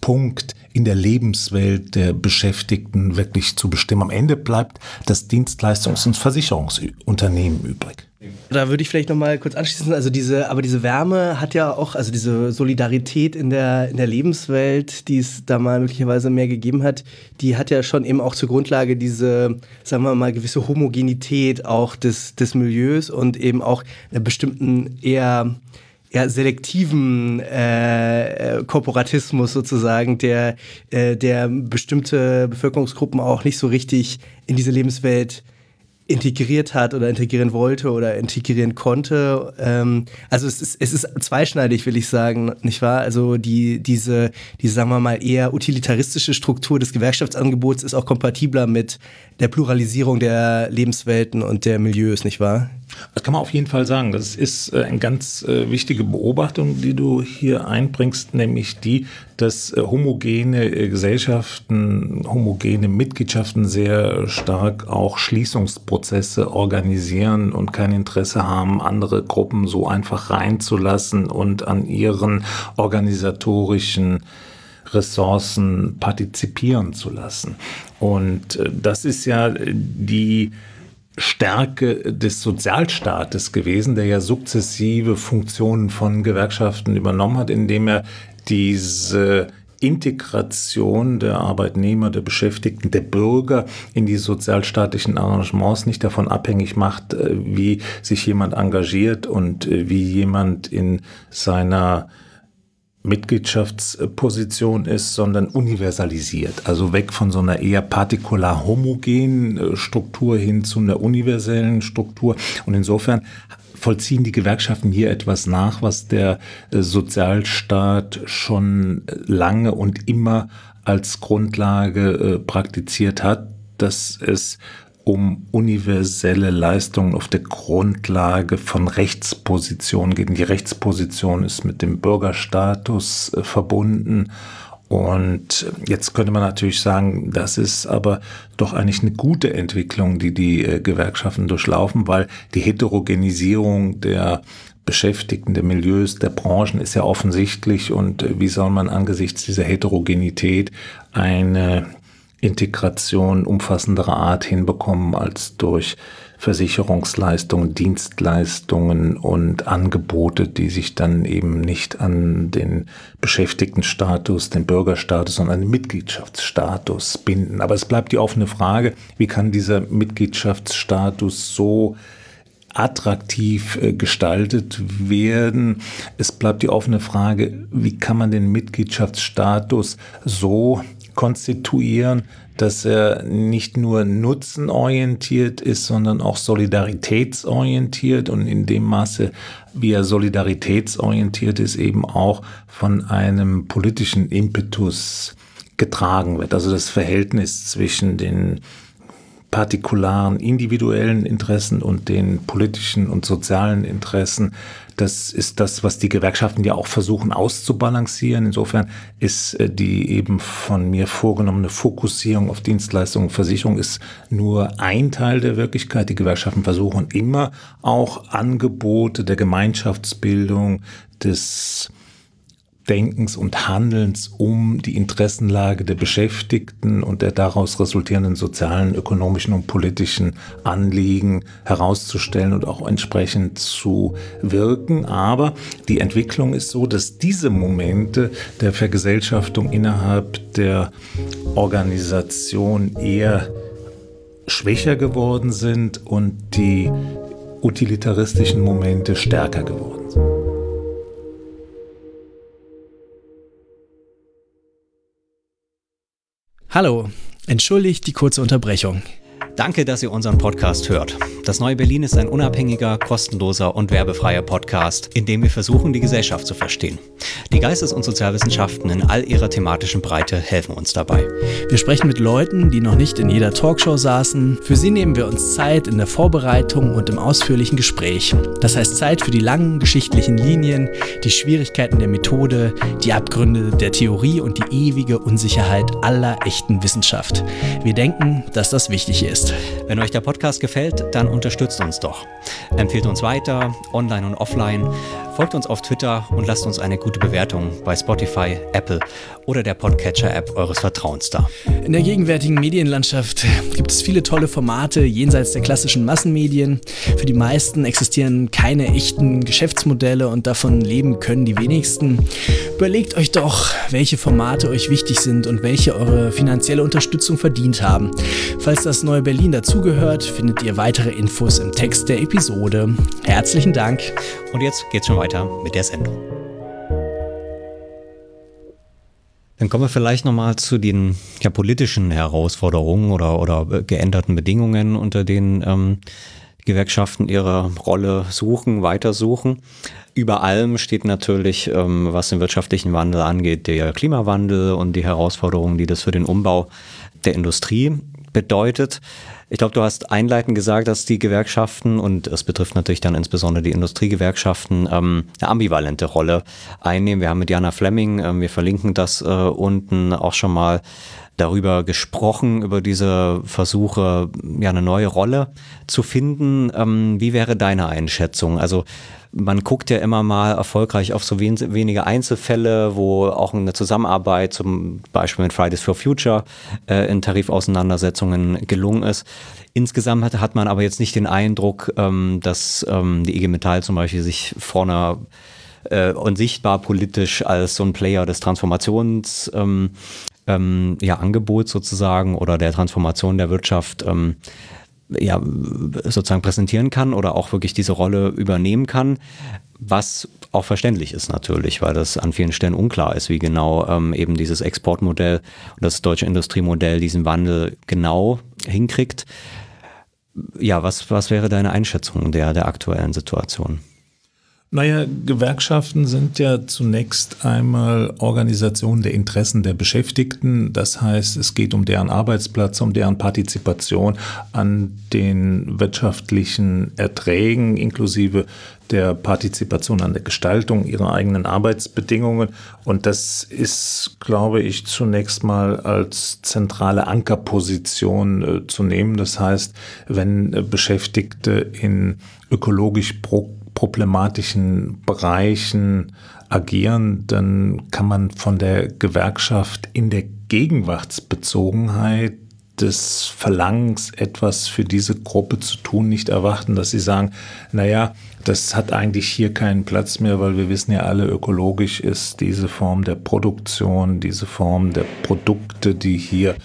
Punkt in der Lebenswelt der Beschäftigten wirklich zu bestimmen. Am Ende bleibt das Dienstleistungs- und Versicherungsunternehmen übrig. Da würde ich vielleicht noch mal kurz anschließen. Also diese, aber diese Wärme hat ja auch, also diese Solidarität in der, in der Lebenswelt, die es da mal möglicherweise mehr gegeben hat, die hat ja schon eben auch zur Grundlage diese, sagen wir mal, gewisse Homogenität auch des, des Milieus und eben auch einer bestimmten eher ja, selektiven äh, äh, Korporatismus sozusagen, der, äh, der bestimmte Bevölkerungsgruppen auch nicht so richtig in diese Lebenswelt integriert hat oder integrieren wollte oder integrieren konnte. Ähm, also es ist, es ist zweischneidig, will ich sagen, nicht wahr? Also die, diese, die, sagen wir mal, eher utilitaristische Struktur des Gewerkschaftsangebots ist auch kompatibler mit der Pluralisierung der Lebenswelten und der Milieus, nicht wahr? Das kann man auf jeden Fall sagen. Das ist äh, eine ganz äh, wichtige Beobachtung, die du hier einbringst, nämlich die, dass äh, homogene Gesellschaften, homogene Mitgliedschaften sehr stark auch Schließungsprozesse organisieren und kein Interesse haben, andere Gruppen so einfach reinzulassen und an ihren organisatorischen Ressourcen partizipieren zu lassen. Und das ist ja die Stärke des Sozialstaates gewesen, der ja sukzessive Funktionen von Gewerkschaften übernommen hat, indem er diese Integration der Arbeitnehmer, der Beschäftigten, der Bürger in die sozialstaatlichen Arrangements nicht davon abhängig macht, äh, wie sich jemand engagiert und äh, wie jemand in seiner Mitgliedschaftsposition ist, sondern universalisiert. Also weg von so einer eher partikular homogenen äh, Struktur hin zu einer universellen Struktur. Und insofern vollziehen die Gewerkschaften hier etwas nach, was der äh, Sozialstaat schon lange und immer als Grundlage äh, praktiziert hat, dass es um universelle Leistungen auf der Grundlage von Rechtspositionen geht. Die Rechtsposition ist mit dem Bürgerstatus äh, verbunden. Und jetzt könnte man natürlich sagen, das ist aber doch eigentlich eine gute Entwicklung, die die äh, Gewerkschaften durchlaufen, weil die Heterogenisierung der Beschäftigten, der Milieus, der Branchen ist ja offensichtlich. Und äh, wie soll man angesichts dieser Heterogenität eine Integration umfassenderer Art hinbekommen als durch Versicherungsleistungen, Dienstleistungen und Angebote, die sich dann eben nicht an den Beschäftigtenstatus, den Bürgerstatus, sondern an den Mitgliedschaftsstatus binden. Aber es bleibt die offene Frage, wie kann dieser Mitgliedschaftsstatus so attraktiv äh, gestaltet werden. Es bleibt die offene Frage, wie kann man den Mitgliedschaftsstatus so konstituieren, dass er nicht nur nutzenorientiert ist, sondern auch solidaritätsorientiert und in dem Maße, wie er solidaritätsorientiert ist, eben auch von einem politischen Impetus getragen wird. Also das Verhältnis zwischen den partikularen individuellen Interessen und den politischen und sozialen Interessen. Das ist das, was die Gewerkschaften ja auch versuchen auszubalancieren. Insofern ist äh, die eben von mir vorgenommene Fokussierung auf Dienstleistungen und Versicherung ist nur ein Teil der Wirklichkeit. Die Gewerkschaften versuchen immer auch Angebote der Gemeinschaftsbildung, des Denkens und Handelns um die Interessenlage der Beschäftigten und der daraus resultierenden sozialen, ökonomischen und politischen Anliegen herauszustellen und auch entsprechend zu wirken. Aber die Entwicklung ist so, dass diese Momente der Vergesellschaftung innerhalb der Organisation eher schwächer geworden sind und die utilitaristischen Momente stärker geworden Hallo, entschuldigt die kurze Unterbrechung. Danke, dass ihr unseren Podcast hört. Das Neue Berlin ist ein unabhängiger, kostenloser und werbefreier Podcast, in dem wir versuchen, die Gesellschaft zu verstehen. Die Geistes- und Sozialwissenschaften in all ihrer thematischen Breite helfen uns dabei. Wir sprechen mit Leuten, die noch nicht in jeder Talkshow saßen. Für sie nehmen wir uns Zeit in der Vorbereitung und im ausführlichen Gespräch. Das heißt Zeit für die langen geschichtlichen Linien, die Schwierigkeiten der Methode, die Abgründe der Theorie und die ewige Unsicherheit aller echten Wissenschaft. Wir denken, dass das wichtig ist. Wenn euch der Podcast gefällt, dann unterstützt uns doch. Empfehlt uns weiter, online und offline. Folgt uns auf Twitter und lasst uns eine gute Bewertung bei Spotify, Apple oder der Podcatcher-App eures Vertrauens da. In der gegenwärtigen Medienlandschaft gibt es viele tolle Formate jenseits der klassischen Massenmedien. Für die meisten existieren keine echten Geschäftsmodelle und davon leben können die wenigsten. Überlegt euch doch, welche Formate euch wichtig sind und welche eure finanzielle Unterstützung verdient haben. Falls das neue Berlin dazugehört, findet ihr weitere Infos im Text der Episode. Herzlichen Dank. Und jetzt geht's schon weiter mit der Sendung. Dann kommen wir vielleicht nochmal zu den ja, politischen Herausforderungen oder, oder äh, geänderten Bedingungen, unter denen ähm, Gewerkschaften ihre Rolle suchen, weitersuchen. Über allem steht natürlich, ähm, was den wirtschaftlichen Wandel angeht, der Klimawandel und die Herausforderungen, die das für den Umbau der Industrie bedeutet. Ich glaube, du hast einleitend gesagt, dass die Gewerkschaften, und es betrifft natürlich dann insbesondere die Industriegewerkschaften, ähm, eine ambivalente Rolle einnehmen. Wir haben mit Jana Fleming, ähm, wir verlinken das äh, unten auch schon mal darüber gesprochen, über diese Versuche, ja, eine neue Rolle zu finden. Ähm, wie wäre deine Einschätzung? Also man guckt ja immer mal erfolgreich auf so wen, wenige Einzelfälle, wo auch eine Zusammenarbeit zum Beispiel mit Fridays for Future äh, in Tarifauseinandersetzungen gelungen ist. Insgesamt hat, hat man aber jetzt nicht den Eindruck, ähm, dass ähm, die IG Metall zum Beispiel sich vorne äh, und sichtbar politisch als so ein Player des Transformations ähm, ähm, ja, Angebots sozusagen oder der Transformation der Wirtschaft ähm, ja, sozusagen präsentieren kann oder auch wirklich diese Rolle übernehmen kann, was auch verständlich ist natürlich, weil das an vielen Stellen unklar ist, wie genau ähm, eben dieses Exportmodell und das deutsche Industriemodell diesen Wandel genau hinkriegt. Ja, was, was wäre deine Einschätzung der, der aktuellen Situation? Naja, Gewerkschaften sind ja zunächst einmal Organisationen der Interessen der Beschäftigten. Das heißt, es geht um deren Arbeitsplatz, um deren Partizipation an den wirtschaftlichen Erträgen inklusive der Partizipation an der Gestaltung ihrer eigenen Arbeitsbedingungen. Und das ist, glaube ich, zunächst mal als zentrale Ankerposition äh, zu nehmen. Das heißt, wenn äh, Beschäftigte in ökologisch pro problematischen Bereichen agieren, dann kann man von der Gewerkschaft in der Gegenwartsbezogenheit des Verlangens, etwas für diese Gruppe zu tun, nicht erwarten, dass sie sagen, naja, das hat eigentlich hier keinen Platz mehr, weil wir wissen ja alle, ökologisch ist diese Form der Produktion, diese Form der Produkte, die hier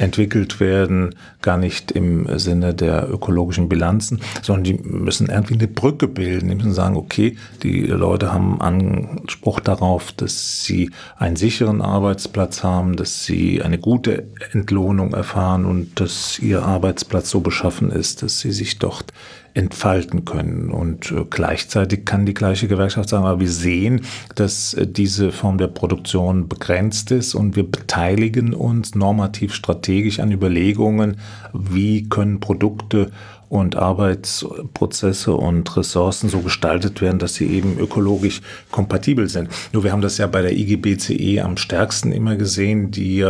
entwickelt werden, gar nicht im Sinne der ökologischen Bilanzen, sondern die müssen irgendwie eine Brücke bilden. Die müssen sagen, okay, die Leute haben Anspruch darauf, dass sie einen sicheren Arbeitsplatz haben, dass sie eine gute Entlohnung erfahren und dass ihr Arbeitsplatz so beschaffen ist, dass sie sich dort entfalten können. Und äh, gleichzeitig kann die gleiche Gewerkschaft sagen, aber wir sehen, dass äh, diese Form der Produktion begrenzt ist und wir beteiligen uns normativ strategisch an Überlegungen, wie können Produkte und Arbeitsprozesse und Ressourcen so gestaltet werden, dass sie eben ökologisch kompatibel sind. Nur wir haben das ja bei der IGBCE am stärksten immer gesehen, die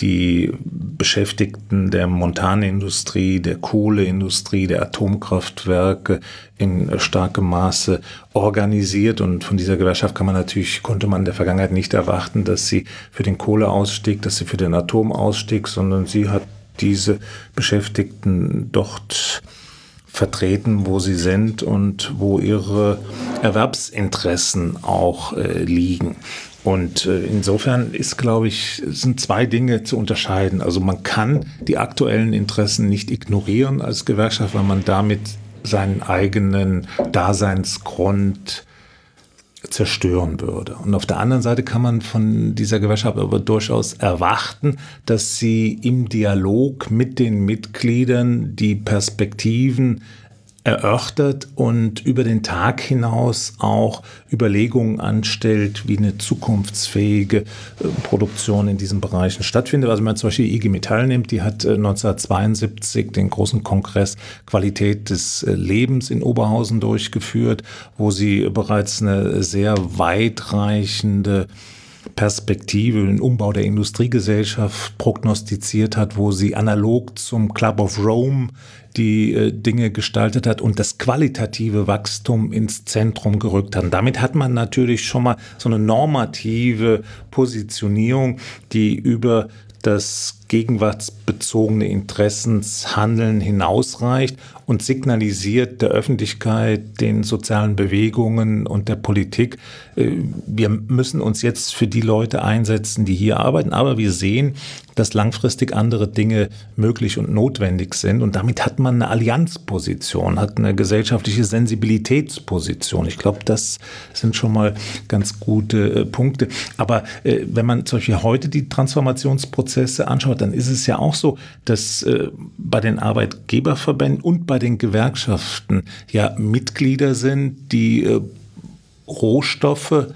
die Beschäftigten der Montanindustrie, der Kohleindustrie, der Atomkraftwerke in starkem Maße organisiert. Und von dieser Gewerkschaft kann man natürlich, konnte man in der Vergangenheit nicht erwarten, dass sie für den Kohleausstieg, dass sie für den Atomausstieg, sondern sie hat diese Beschäftigten dort vertreten, wo sie sind und wo ihre Erwerbsinteressen auch äh, liegen. Und äh, insofern ist, glaube ich, sind zwei Dinge zu unterscheiden. Also man kann die aktuellen Interessen nicht ignorieren als Gewerkschaft, weil man damit seinen eigenen Daseinsgrund zerstören würde. Und auf der anderen Seite kann man von dieser Gewerkschaft aber durchaus erwarten, dass sie im Dialog mit den Mitgliedern die Perspektiven erörtert und über den Tag hinaus auch Überlegungen anstellt, wie eine zukunftsfähige äh, Produktion in diesen Bereichen stattfindet. Also wenn man zum Beispiel IG Metall nimmt, die hat 1972 äh, den großen Kongress Qualität des äh, Lebens in Oberhausen durchgeführt, wo sie bereits eine sehr weitreichende Perspektive, den Umbau der Industriegesellschaft prognostiziert hat, wo sie analog zum Club of Rome die äh, Dinge gestaltet hat und das qualitative Wachstum ins Zentrum gerückt hat. Damit hat man natürlich schon mal so eine normative Positionierung, die über das gegenwartsbezogene Interessenshandeln hinausreicht und signalisiert der Öffentlichkeit, den sozialen Bewegungen und der Politik, äh, wir müssen uns jetzt für die Leute einsetzen, die hier arbeiten, aber wir sehen, dass langfristig andere Dinge möglich und notwendig sind. Und damit hat man eine Allianzposition, hat eine gesellschaftliche Sensibilitätsposition. Ich glaube, das sind schon mal ganz gute äh, Punkte. Aber äh, wenn man zum Beispiel heute die Transformationsprozesse dann ist es ja auch so, dass äh, bei den Arbeitgeberverbänden und bei den Gewerkschaften ja Mitglieder sind, die äh, Rohstoffe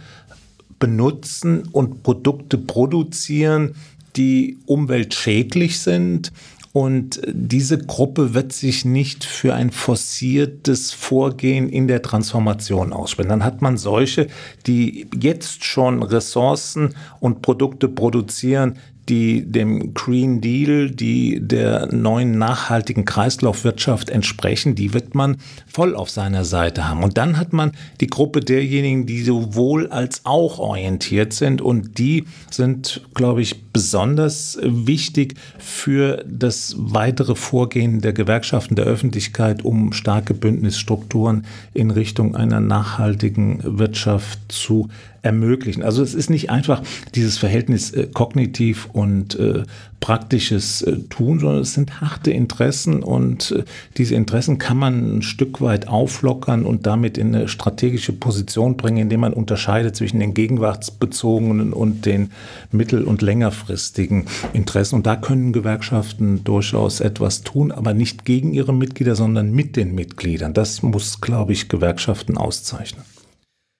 benutzen und Produkte produzieren, die umweltschädlich sind. Und diese Gruppe wird sich nicht für ein forciertes Vorgehen in der Transformation aussprechen. Dann hat man solche, die jetzt schon Ressourcen und Produkte produzieren, die dem Green Deal, die der neuen nachhaltigen Kreislaufwirtschaft entsprechen, die wird man voll auf seiner Seite haben. Und dann hat man die Gruppe derjenigen, die sowohl als auch orientiert sind und die sind, glaube ich, besonders wichtig für das weitere Vorgehen der Gewerkschaften, der Öffentlichkeit, um starke Bündnisstrukturen in Richtung einer nachhaltigen Wirtschaft zu ermöglichen. Also es ist nicht einfach dieses Verhältnis äh, kognitiv und äh, praktisches äh, Tun, sondern es sind harte Interessen und äh, diese Interessen kann man ein Stück weit auflockern und damit in eine strategische Position bringen, indem man unterscheidet zwischen den gegenwartsbezogenen und den mittel- und längerfristigen Interessen. Und da können Gewerkschaften durchaus etwas tun, aber nicht gegen ihre Mitglieder, sondern mit den Mitgliedern. Das muss, glaube ich, Gewerkschaften auszeichnen.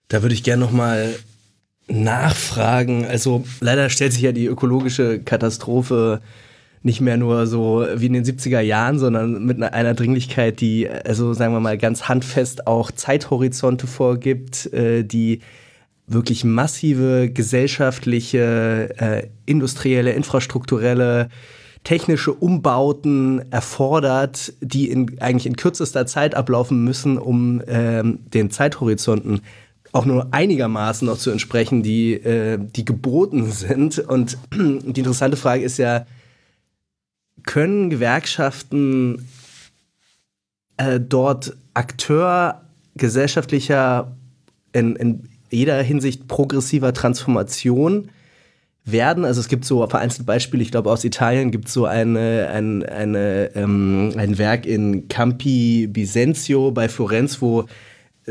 Da würde ich gerne noch mal nachfragen. Also leider stellt sich ja die ökologische Katastrophe nicht mehr nur so wie in den 70er Jahren, sondern mit einer Dringlichkeit, die, also sagen wir mal, ganz handfest auch Zeithorizonte vorgibt, äh, die wirklich massive gesellschaftliche, äh, industrielle, infrastrukturelle, technische Umbauten erfordert, die in, eigentlich in kürzester Zeit ablaufen müssen, um ähm, den Zeithorizonten auch nur einigermaßen noch zu entsprechen, die, äh, die geboten sind. Und die interessante Frage ist ja, können Gewerkschaften äh, dort Akteur gesellschaftlicher, in, in jeder Hinsicht progressiver Transformation werden. Also es gibt so vereinzelte Beispiele, ich glaube aus Italien gibt es so eine, ein, eine, ähm, ein Werk in Campi Bisenzio bei Florenz, wo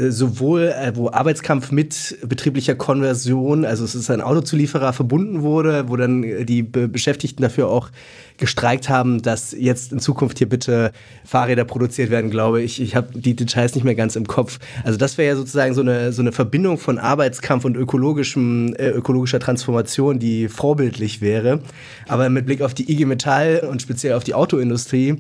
sowohl äh, wo Arbeitskampf mit betrieblicher Konversion, also es ist ein Autozulieferer verbunden wurde, wo dann äh, die Be Beschäftigten dafür auch gestreikt haben, dass jetzt in Zukunft hier bitte Fahrräder produziert werden, glaube ich. Ich habe die Details nicht mehr ganz im Kopf. Also das wäre ja sozusagen so eine, so eine Verbindung von Arbeitskampf und ökologischem, äh, ökologischer Transformation, die vorbildlich wäre. Aber mit Blick auf die IG Metall und speziell auf die Autoindustrie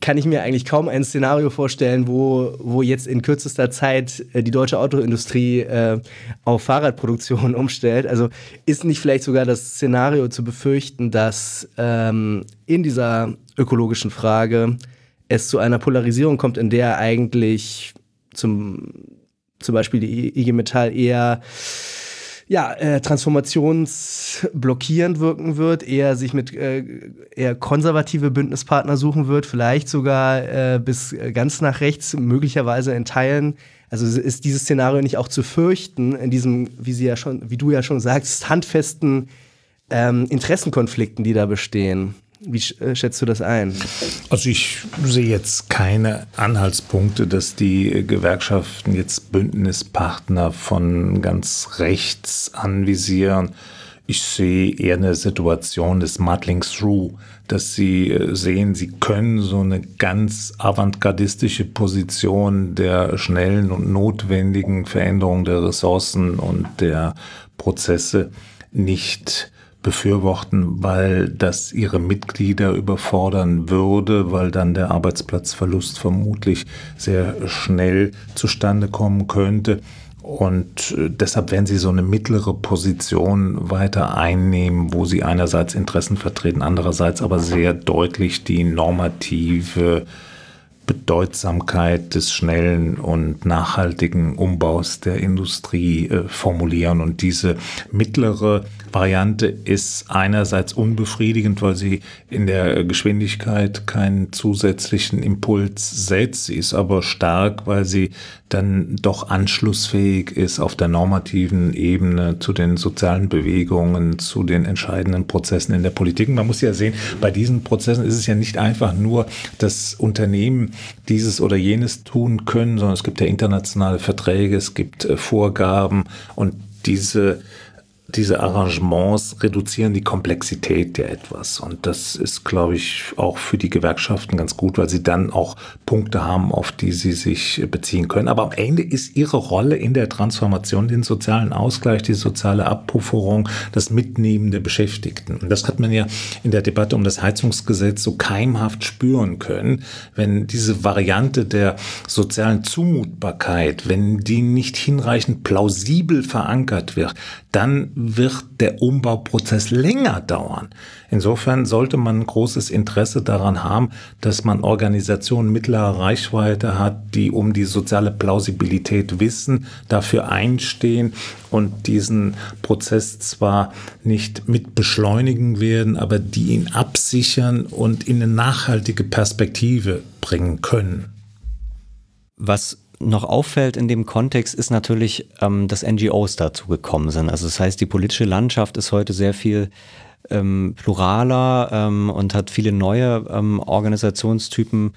kann ich mir eigentlich kaum ein Szenario vorstellen, wo, wo jetzt in kürzester Zeit äh, die deutsche Autoindustrie äh, auf Fahrradproduktion umstellt. Also ist nicht vielleicht sogar das Szenario zu befürchten, dass ähm, in dieser ökologischen Frage es zu einer Polarisierung kommt, in der eigentlich zum, zum Beispiel die IG Metall eher ja, äh, transformationsblockierend wirken wird, eher sich mit äh, eher konservative Bündnispartner suchen wird, vielleicht sogar äh, bis ganz nach rechts, möglicherweise in Teilen. Also ist dieses Szenario nicht auch zu fürchten in diesem, wie sie ja schon, wie du ja schon sagst, handfesten ähm, Interessenkonflikten, die da bestehen? Wie äh, schätzt du das ein? Also ich sehe jetzt keine Anhaltspunkte, dass die Gewerkschaften jetzt Bündnispartner von ganz rechts anvisieren. Ich sehe eher eine Situation des Muddling Through, dass sie äh, sehen, sie können so eine ganz avantgardistische Position der schnellen und notwendigen Veränderung der Ressourcen und der Prozesse nicht befürworten, weil das ihre Mitglieder überfordern würde, weil dann der Arbeitsplatzverlust vermutlich sehr schnell zustande kommen könnte. Und äh, deshalb werden sie so eine mittlere Position weiter einnehmen, wo sie einerseits Interessen vertreten, andererseits aber sehr deutlich die normative Bedeutsamkeit des schnellen und nachhaltigen Umbaus der Industrie äh, formulieren. Und diese mittlere Variante ist einerseits unbefriedigend, weil sie in der Geschwindigkeit keinen zusätzlichen Impuls setzt. Sie ist aber stark, weil sie dann doch anschlussfähig ist auf der normativen Ebene zu den sozialen Bewegungen, zu den entscheidenden Prozessen in der Politik. Man muss ja sehen, bei diesen Prozessen ist es ja nicht einfach nur, dass Unternehmen dieses oder jenes tun können, sondern es gibt ja internationale Verträge, es gibt äh, Vorgaben und diese diese Arrangements reduzieren die Komplexität ja etwas. Und das ist, glaube ich, auch für die Gewerkschaften ganz gut, weil sie dann auch Punkte haben, auf die sie sich beziehen können. Aber am Ende ist ihre Rolle in der Transformation den sozialen Ausgleich, die soziale Abpufferung, das Mitnehmen der Beschäftigten. Und das hat man ja in der Debatte um das Heizungsgesetz so keimhaft spüren können, wenn diese Variante der sozialen Zumutbarkeit, wenn die nicht hinreichend plausibel verankert wird, dann wird der Umbauprozess länger dauern. Insofern sollte man großes Interesse daran haben, dass man Organisationen mittlerer Reichweite hat, die um die soziale Plausibilität wissen, dafür einstehen und diesen Prozess zwar nicht mit beschleunigen werden, aber die ihn absichern und in eine nachhaltige Perspektive bringen können. Was noch auffällt in dem Kontext ist natürlich, ähm, dass NGOs dazu gekommen sind. Also das heißt, die politische Landschaft ist heute sehr viel ähm, pluraler ähm, und hat viele neue ähm, Organisationstypen,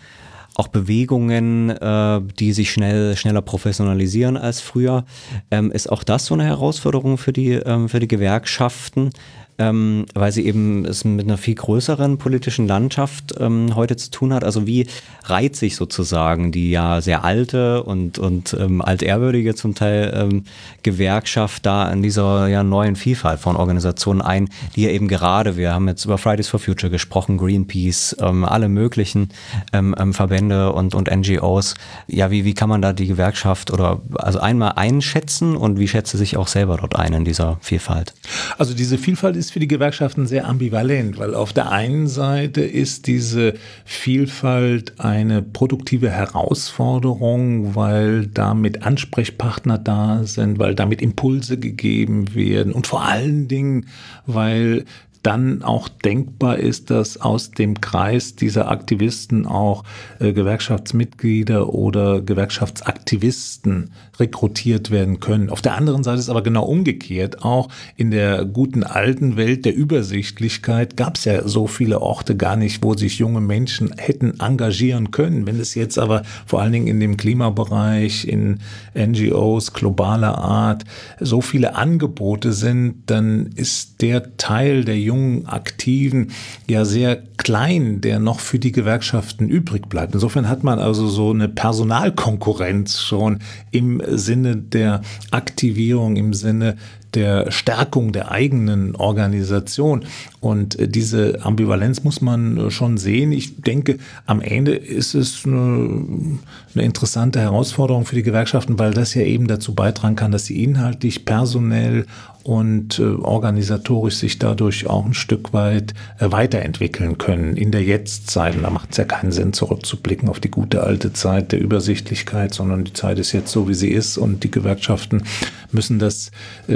auch Bewegungen, äh, die sich schnell schneller professionalisieren als früher. Ähm, ist auch das so eine Herausforderung für die ähm, für die Gewerkschaften? Ähm, weil sie eben es mit einer viel größeren politischen Landschaft ähm, heute zu tun hat. Also wie reiht sich sozusagen die ja sehr alte und, und ähm, altehrwürdige zum Teil ähm, Gewerkschaft da in dieser ja, neuen Vielfalt von Organisationen ein, die ja eben gerade, wir haben jetzt über Fridays for Future gesprochen, Greenpeace, ähm, alle möglichen ähm, Verbände und, und NGOs. Ja, wie, wie kann man da die Gewerkschaft oder also einmal einschätzen und wie schätze sich auch selber dort ein in dieser Vielfalt? Also diese Vielfalt ist ist für die Gewerkschaften sehr ambivalent, weil auf der einen Seite ist diese Vielfalt eine produktive Herausforderung, weil damit Ansprechpartner da sind, weil damit Impulse gegeben werden und vor allen Dingen, weil dann auch denkbar ist, dass aus dem Kreis dieser Aktivisten auch äh, Gewerkschaftsmitglieder oder Gewerkschaftsaktivisten rekrutiert werden können. Auf der anderen Seite ist aber genau umgekehrt. Auch in der guten alten Welt der Übersichtlichkeit gab es ja so viele Orte gar nicht, wo sich junge Menschen hätten engagieren können. Wenn es jetzt aber vor allen Dingen in dem Klimabereich, in NGOs globaler Art so viele Angebote sind, dann ist der Teil der jungen Aktiven ja sehr klein, der noch für die Gewerkschaften übrig bleibt. Insofern hat man also so eine Personalkonkurrenz schon im Sinne der Aktivierung, im Sinne der Stärkung der eigenen Organisation. Und äh, diese Ambivalenz muss man äh, schon sehen. Ich denke, am Ende ist es eine, eine, interessante Herausforderung für die Gewerkschaften, weil das ja eben dazu beitragen kann, dass sie inhaltlich, personell und äh, organisatorisch sich dadurch auch ein Stück weit weiterentwickeln können in der Jetztzeit. Und da macht es ja keinen Sinn, zurückzublicken auf die gute alte Zeit der Übersichtlichkeit, sondern die Zeit ist jetzt so, wie sie ist und die Gewerkschaften müssen das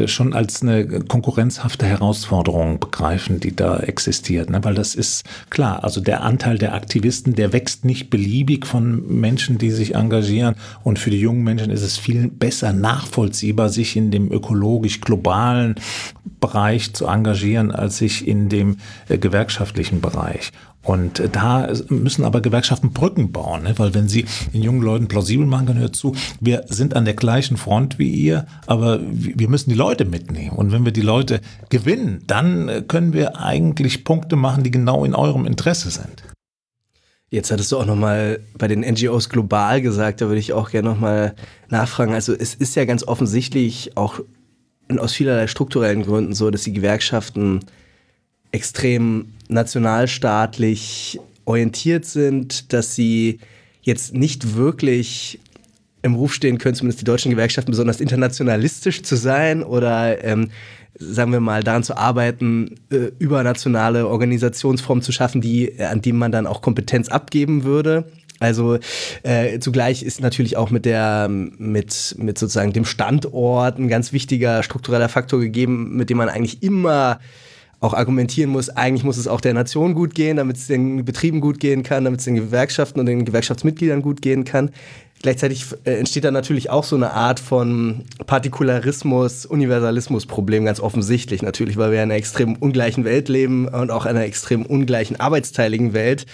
schon als eine konkurrenzhafte Herausforderung begreifen, die da existiert. Ne? Weil das ist klar, also der Anteil der Aktivisten, der wächst nicht beliebig von Menschen, die sich engagieren. Und für die jungen Menschen ist es viel besser nachvollziehbar, sich in dem ökologisch globalen Bereich zu engagieren, als sich in dem äh, gewerkschaftlichen Bereich. Und da müssen aber Gewerkschaften Brücken bauen, ne? weil wenn sie den jungen Leuten plausibel machen können, hört zu, wir sind an der gleichen Front wie ihr, aber wir müssen die Leute mitnehmen. Und wenn wir die Leute gewinnen, dann können wir eigentlich Punkte machen, die genau in eurem Interesse sind. Jetzt hattest du auch nochmal bei den NGOs global gesagt, da würde ich auch gerne nochmal nachfragen. Also es ist ja ganz offensichtlich auch aus vielerlei strukturellen Gründen so, dass die Gewerkschaften extrem nationalstaatlich orientiert sind, dass sie jetzt nicht wirklich im Ruf stehen können, zumindest die deutschen Gewerkschaften, besonders internationalistisch zu sein oder ähm, sagen wir mal, daran zu arbeiten, äh, übernationale Organisationsformen zu schaffen, die, an die man dann auch Kompetenz abgeben würde. Also äh, zugleich ist natürlich auch mit der mit mit sozusagen dem Standort ein ganz wichtiger struktureller Faktor gegeben, mit dem man eigentlich immer auch argumentieren muss, eigentlich muss es auch der Nation gut gehen, damit es den Betrieben gut gehen kann, damit es den Gewerkschaften und den Gewerkschaftsmitgliedern gut gehen kann. Gleichzeitig äh, entsteht da natürlich auch so eine Art von Partikularismus, Universalismus-Problem, ganz offensichtlich natürlich, weil wir in einer extrem ungleichen Welt leben und auch in einer extrem ungleichen arbeitsteiligen Welt,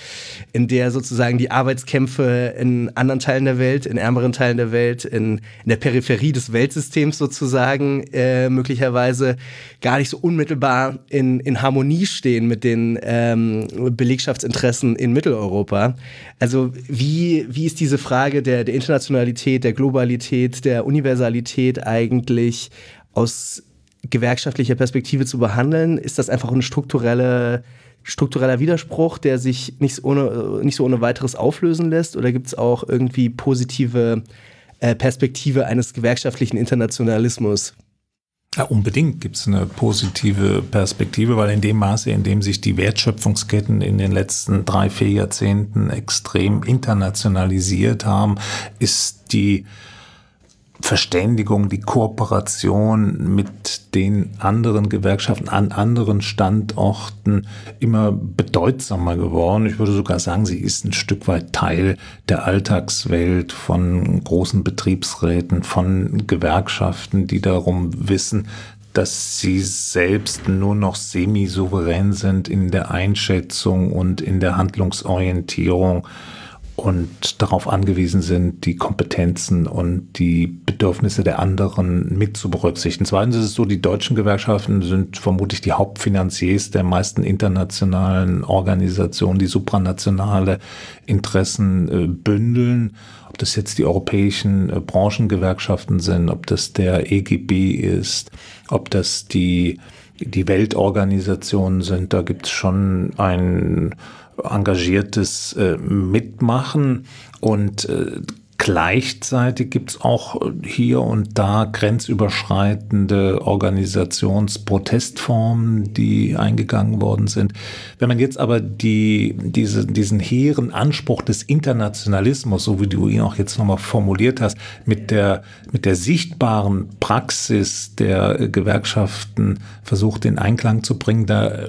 in der sozusagen die Arbeitskämpfe in anderen Teilen der Welt, in ärmeren Teilen der Welt, in, in der Peripherie des Weltsystems sozusagen äh, möglicherweise gar nicht so unmittelbar in, in Harmonie stehen mit den ähm, Belegschaftsinteressen in Mitteleuropa. Also wie, wie ist diese Frage der, der Internationalität, der Globalität, der Universalität eigentlich aus gewerkschaftlicher Perspektive zu behandeln? Ist das einfach ein strukturelle, struktureller Widerspruch, der sich nicht, ohne, nicht so ohne weiteres auflösen lässt? Oder gibt es auch irgendwie positive äh, Perspektive eines gewerkschaftlichen Internationalismus? Ja, unbedingt gibt es eine positive Perspektive, weil in dem Maße, in dem sich die Wertschöpfungsketten in den letzten drei, vier Jahrzehnten extrem internationalisiert haben, ist die Verständigung, die Kooperation mit den anderen Gewerkschaften an anderen Standorten immer bedeutsamer geworden. Ich würde sogar sagen, sie ist ein Stück weit Teil der Alltagswelt von großen Betriebsräten, von Gewerkschaften, die darum wissen, dass sie selbst nur noch semi-souverän sind in der Einschätzung und in der Handlungsorientierung und darauf angewiesen sind, die Kompetenzen und die Bedürfnisse der anderen mit zu berücksichtigen. Zweitens ist es so, die deutschen Gewerkschaften sind vermutlich die Hauptfinanziers der meisten internationalen Organisationen, die supranationale Interessen äh, bündeln. Ob das jetzt die europäischen äh, Branchengewerkschaften sind, ob das der EGB ist, ob das die, die Weltorganisationen sind, da gibt es schon ein engagiertes äh, Mitmachen und äh, Gleichzeitig gibt es auch hier und da grenzüberschreitende Organisationsprotestformen, die eingegangen worden sind. Wenn man jetzt aber die, diese, diesen hehren Anspruch des Internationalismus, so wie du ihn auch jetzt nochmal formuliert hast, mit der, mit der sichtbaren Praxis der Gewerkschaften versucht in Einklang zu bringen, da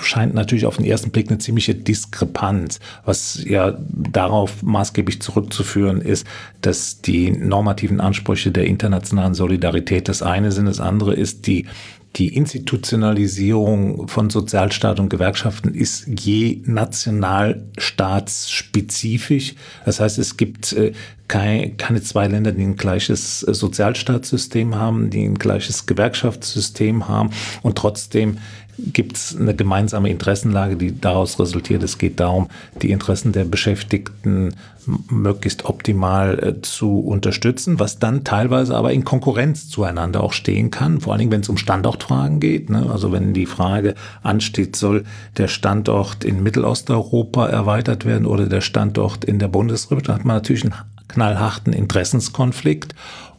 scheint natürlich auf den ersten Blick eine ziemliche Diskrepanz, was ja darauf maßgeblich zurückzuführen ist, dass die normativen Ansprüche der internationalen Solidarität das eine sind, das andere ist die die Institutionalisierung von Sozialstaat und Gewerkschaften ist je nationalstaatsspezifisch. Das heißt, es gibt äh, keine zwei Länder, die ein gleiches äh, Sozialstaatssystem haben, die ein gleiches Gewerkschaftssystem haben und trotzdem gibt es eine gemeinsame Interessenlage, die daraus resultiert. Es geht darum, die Interessen der Beschäftigten möglichst optimal äh, zu unterstützen, was dann teilweise aber in Konkurrenz zueinander auch stehen kann, vor allen Dingen, wenn es um Standortfragen geht. Ne? Also wenn die Frage ansteht, soll der Standort in Mittelosteuropa erweitert werden oder der Standort in der Bundesrepublik, dann hat man natürlich einen knallharten Interessenskonflikt.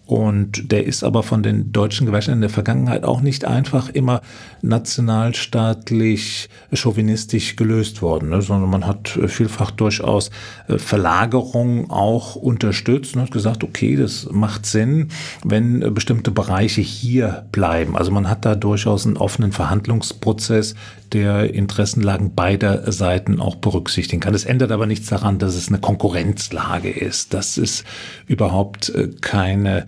Und der ist aber von den deutschen Gewerkschaften in der Vergangenheit auch nicht einfach immer nationalstaatlich chauvinistisch gelöst worden, ne, sondern man hat vielfach durchaus äh, Verlagerung auch unterstützt und hat gesagt, okay, das macht Sinn, wenn äh, bestimmte Bereiche hier bleiben. Also man hat da durchaus einen offenen Verhandlungsprozess, der Interessenlagen beider Seiten auch berücksichtigen kann. Das ändert aber nichts daran, dass es eine Konkurrenzlage ist. Das ist überhaupt äh, keine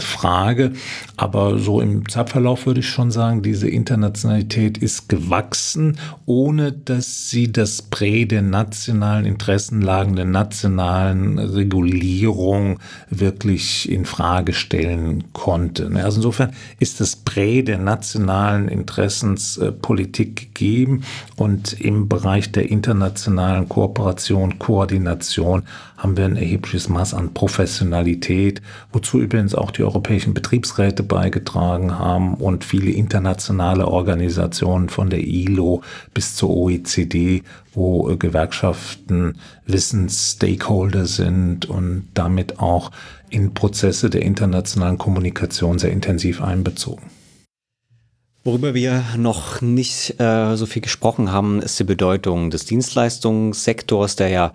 Frage. Aber so im Zeitverlauf würde ich schon sagen, diese Internationalität ist gewachsen, ohne dass sie das Prä der nationalen Interessenlagen, der nationalen Regulierung wirklich in Frage stellen konnte. Ne, also insofern ist das Prä der nationalen Interessenspolitik gegeben und im Bereich der internationalen Kooperation, Koordination haben wir ein erhebliches Maß an Professionalität, wozu übrigens auch die europäischen Betriebsräte beigetragen haben und viele internationale Organisationen von der ILO bis zur OECD, wo äh, Gewerkschaften Wissensstakeholder sind und damit auch in Prozesse der internationalen Kommunikation sehr intensiv einbezogen. Worüber wir noch nicht äh, so viel gesprochen haben, ist die Bedeutung des Dienstleistungssektors, der ja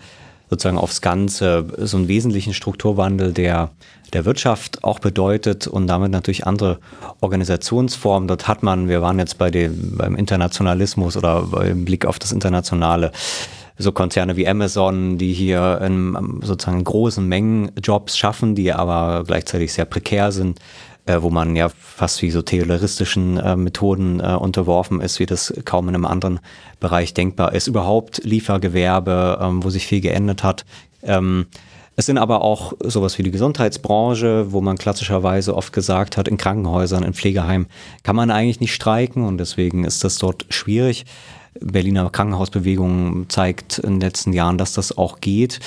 sozusagen aufs Ganze so einen wesentlichen Strukturwandel der, der Wirtschaft auch bedeutet und damit natürlich andere Organisationsformen. Dort hat man, wir waren jetzt bei dem, beim Internationalismus oder beim Blick auf das Internationale, so Konzerne wie Amazon, die hier in sozusagen großen Mengen Jobs schaffen, die aber gleichzeitig sehr prekär sind äh, wo man ja fast wie so tayloristischen äh, Methoden äh, unterworfen ist, wie das kaum in einem anderen Bereich denkbar ist. Überhaupt Liefergewerbe, ähm, wo sich viel geändert hat. Ähm, es sind aber auch sowas wie die Gesundheitsbranche, wo man klassischerweise oft gesagt hat, in Krankenhäusern, in Pflegeheimen kann man eigentlich nicht streiken und deswegen ist das dort schwierig. Berliner Krankenhausbewegung zeigt in den letzten Jahren, dass das auch geht.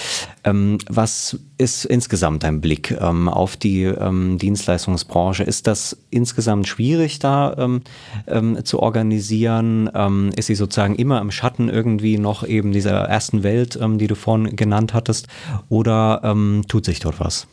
Ähm, was ist insgesamt dein Blick ähm, auf die ähm, Dienstleistungsbranche? Ist das insgesamt schwierig da zu organisieren? Ist sie sozusagen immer im Schatten irgendwie noch eben dieser ersten Welt, die du vorhin genannt hattest? Oder tut sich dort was?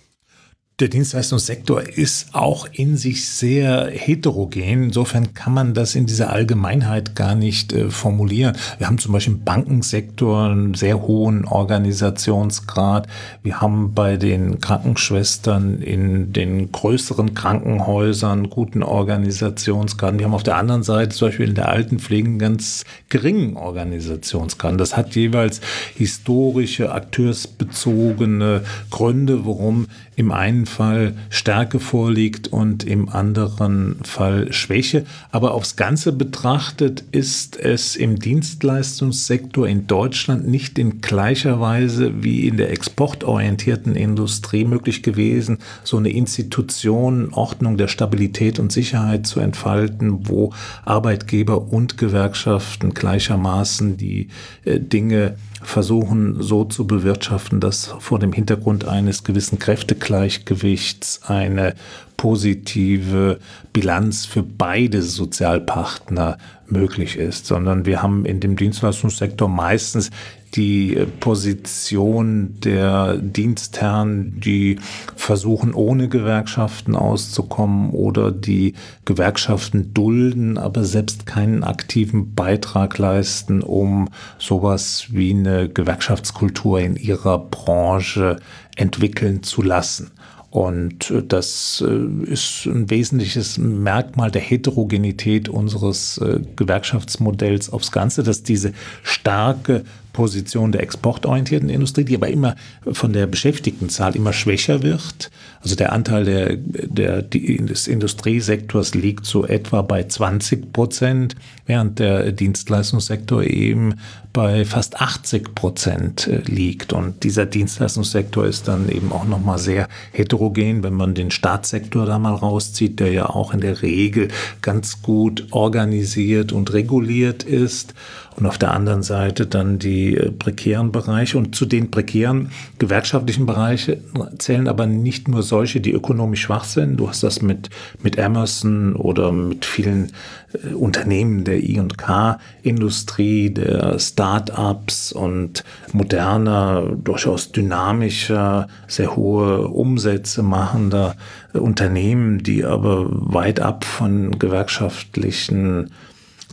Der Dienstleistungssektor ist auch in sich sehr heterogen. Insofern kann man das in dieser Allgemeinheit gar nicht äh, formulieren. Wir haben zum Beispiel im Bankensektor einen sehr hohen Organisationsgrad. Wir haben bei den Krankenschwestern in den größeren Krankenhäusern guten Organisationsgrad. Wir haben auf der anderen Seite zum Beispiel in der Altenpflege einen ganz geringen Organisationsgrad. Das hat jeweils historische, akteursbezogene Gründe, warum im einen Fall Stärke vorliegt und im anderen Fall Schwäche. Aber aufs Ganze betrachtet ist es im Dienstleistungssektor in Deutschland nicht in gleicher Weise wie in der exportorientierten Industrie möglich gewesen, so eine Institution, Ordnung der Stabilität und Sicherheit zu entfalten, wo Arbeitgeber und Gewerkschaften gleichermaßen die äh, Dinge versuchen so zu bewirtschaften, dass vor dem Hintergrund eines gewissen Kräftegleichgewichts eine positive Bilanz für beide Sozialpartner möglich ist, sondern wir haben in dem Dienstleistungssektor meistens die Position der Dienstherren, die versuchen, ohne Gewerkschaften auszukommen oder die Gewerkschaften dulden, aber selbst keinen aktiven Beitrag leisten, um sowas wie eine Gewerkschaftskultur in ihrer Branche entwickeln zu lassen. Und äh, das äh, ist ein wesentliches Merkmal der Heterogenität unseres äh, Gewerkschaftsmodells aufs Ganze, dass diese starke Position der exportorientierten Industrie, die aber immer von der Beschäftigtenzahl immer schwächer wird. Also der Anteil der, der, des Industriesektors liegt so etwa bei 20 Prozent, während der Dienstleistungssektor eben bei fast 80 Prozent äh, liegt. Und dieser Dienstleistungssektor ist dann eben auch nochmal sehr heterogen, wenn man den Staatssektor da mal rauszieht, der ja auch in der Regel ganz gut organisiert und reguliert ist und auf der anderen Seite dann die äh, prekären Bereiche. Und zu den prekären gewerkschaftlichen Bereichen zählen aber nicht nur solche, die ökonomisch schwach sind. Du hast das mit, mit Emerson oder mit vielen äh, Unternehmen der I&K-Industrie, der Start-ups und moderner, durchaus dynamischer, sehr hohe Umsätze machender Unternehmen, die aber weit ab von gewerkschaftlichen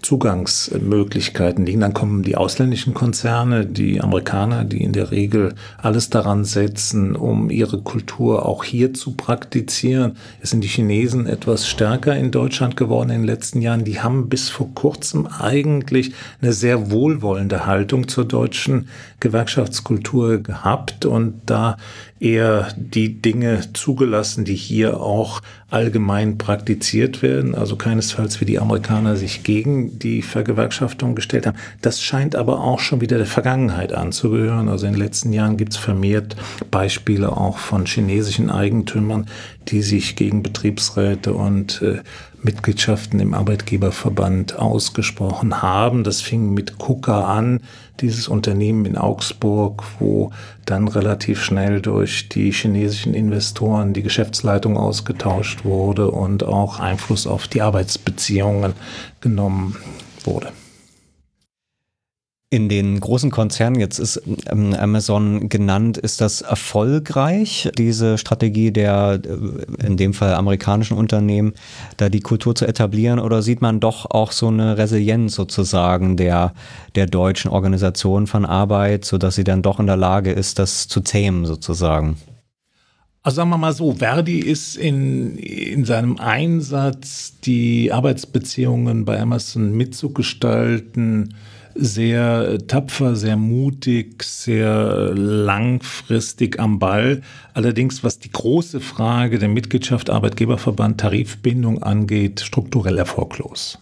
Zugangsmöglichkeiten liegen. Dann kommen die ausländischen Konzerne, die Amerikaner, die in der Regel alles daran setzen, um ihre Kultur auch hier zu praktizieren. Es sind die Chinesen etwas stärker in Deutschland geworden in den letzten Jahren. Die haben bis vor kurzem eigentlich eine sehr wohlwollende Haltung zur deutschen Gewerkschaftskultur gehabt und da eher die Dinge zugelassen, die hier auch allgemein praktiziert werden. Also keinesfalls wie die Amerikaner sich gegen die Vergewerkschaftung gestellt haben. Das scheint aber auch schon wieder der Vergangenheit anzugehören. Also in den letzten Jahren gibt es vermehrt Beispiele auch von chinesischen Eigentümern, die sich gegen Betriebsräte und äh, Mitgliedschaften im Arbeitgeberverband ausgesprochen haben. Das fing mit KUKA an, dieses Unternehmen in Augsburg, wo dann relativ schnell durch die chinesischen Investoren die Geschäftsleitung ausgetauscht wurde und auch Einfluss auf die Arbeitsbeziehungen genommen wurde. In den großen Konzernen, jetzt ist ähm, Amazon genannt, ist das erfolgreich, diese Strategie der äh, in dem Fall amerikanischen Unternehmen, da die Kultur zu etablieren oder sieht man doch auch so eine Resilienz sozusagen der, der deutschen Organisation von Arbeit, sodass sie dann doch in der Lage ist, das zu zähmen sozusagen? Also sagen wir mal so, Verdi ist in, in seinem Einsatz, die Arbeitsbeziehungen bei Amazon mitzugestalten, sehr tapfer, sehr mutig, sehr langfristig am Ball. Allerdings, was die große Frage der Mitgliedschaft Arbeitgeberverband Tarifbindung angeht, strukturell erfolglos.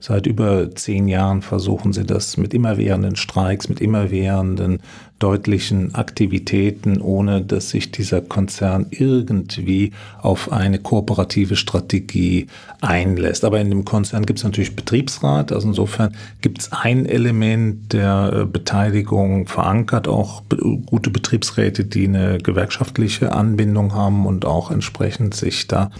Seit über zehn Jahren versuchen sie das mit immerwährenden Streiks, mit immerwährenden deutlichen Aktivitäten, ohne dass sich dieser Konzern irgendwie auf eine kooperative Strategie einlässt. Aber in dem Konzern gibt es natürlich Betriebsrat. Also insofern gibt es ein Element der äh, Beteiligung verankert, auch gute Betriebsräte, die eine gewerkschaftliche Anbindung haben und auch entsprechend sich da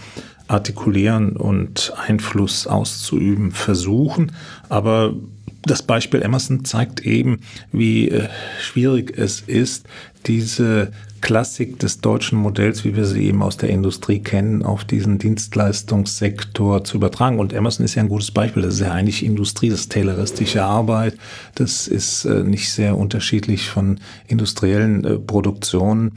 artikulieren und Einfluss auszuüben versuchen. Aber das Beispiel Emerson zeigt eben, wie äh, schwierig es ist, diese Klassik des deutschen Modells, wie wir sie eben aus der Industrie kennen, auf diesen Dienstleistungssektor zu übertragen. Und Emerson ist ja ein gutes Beispiel. Das ist ja eigentlich Industrie, das ist tayloristische Arbeit. Das ist äh, nicht sehr unterschiedlich von industriellen äh, Produktionen.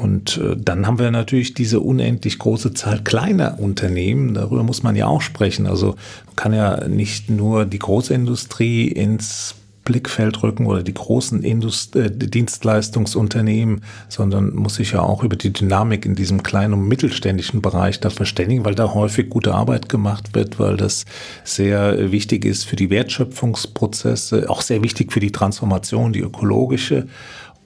Und äh, dann haben wir natürlich diese unendlich große Zahl kleiner Unternehmen. Darüber muss man ja auch sprechen. Also man kann ja nicht nur die Großindustrie ins Blickfeld rücken oder die großen Indust äh, Dienstleistungsunternehmen, sondern muss sich ja auch über die Dynamik in diesem kleinen und mittelständischen Bereich da verständigen, weil da häufig gute Arbeit gemacht wird, weil das sehr wichtig ist für die Wertschöpfungsprozesse, auch sehr wichtig für die Transformation, die ökologische.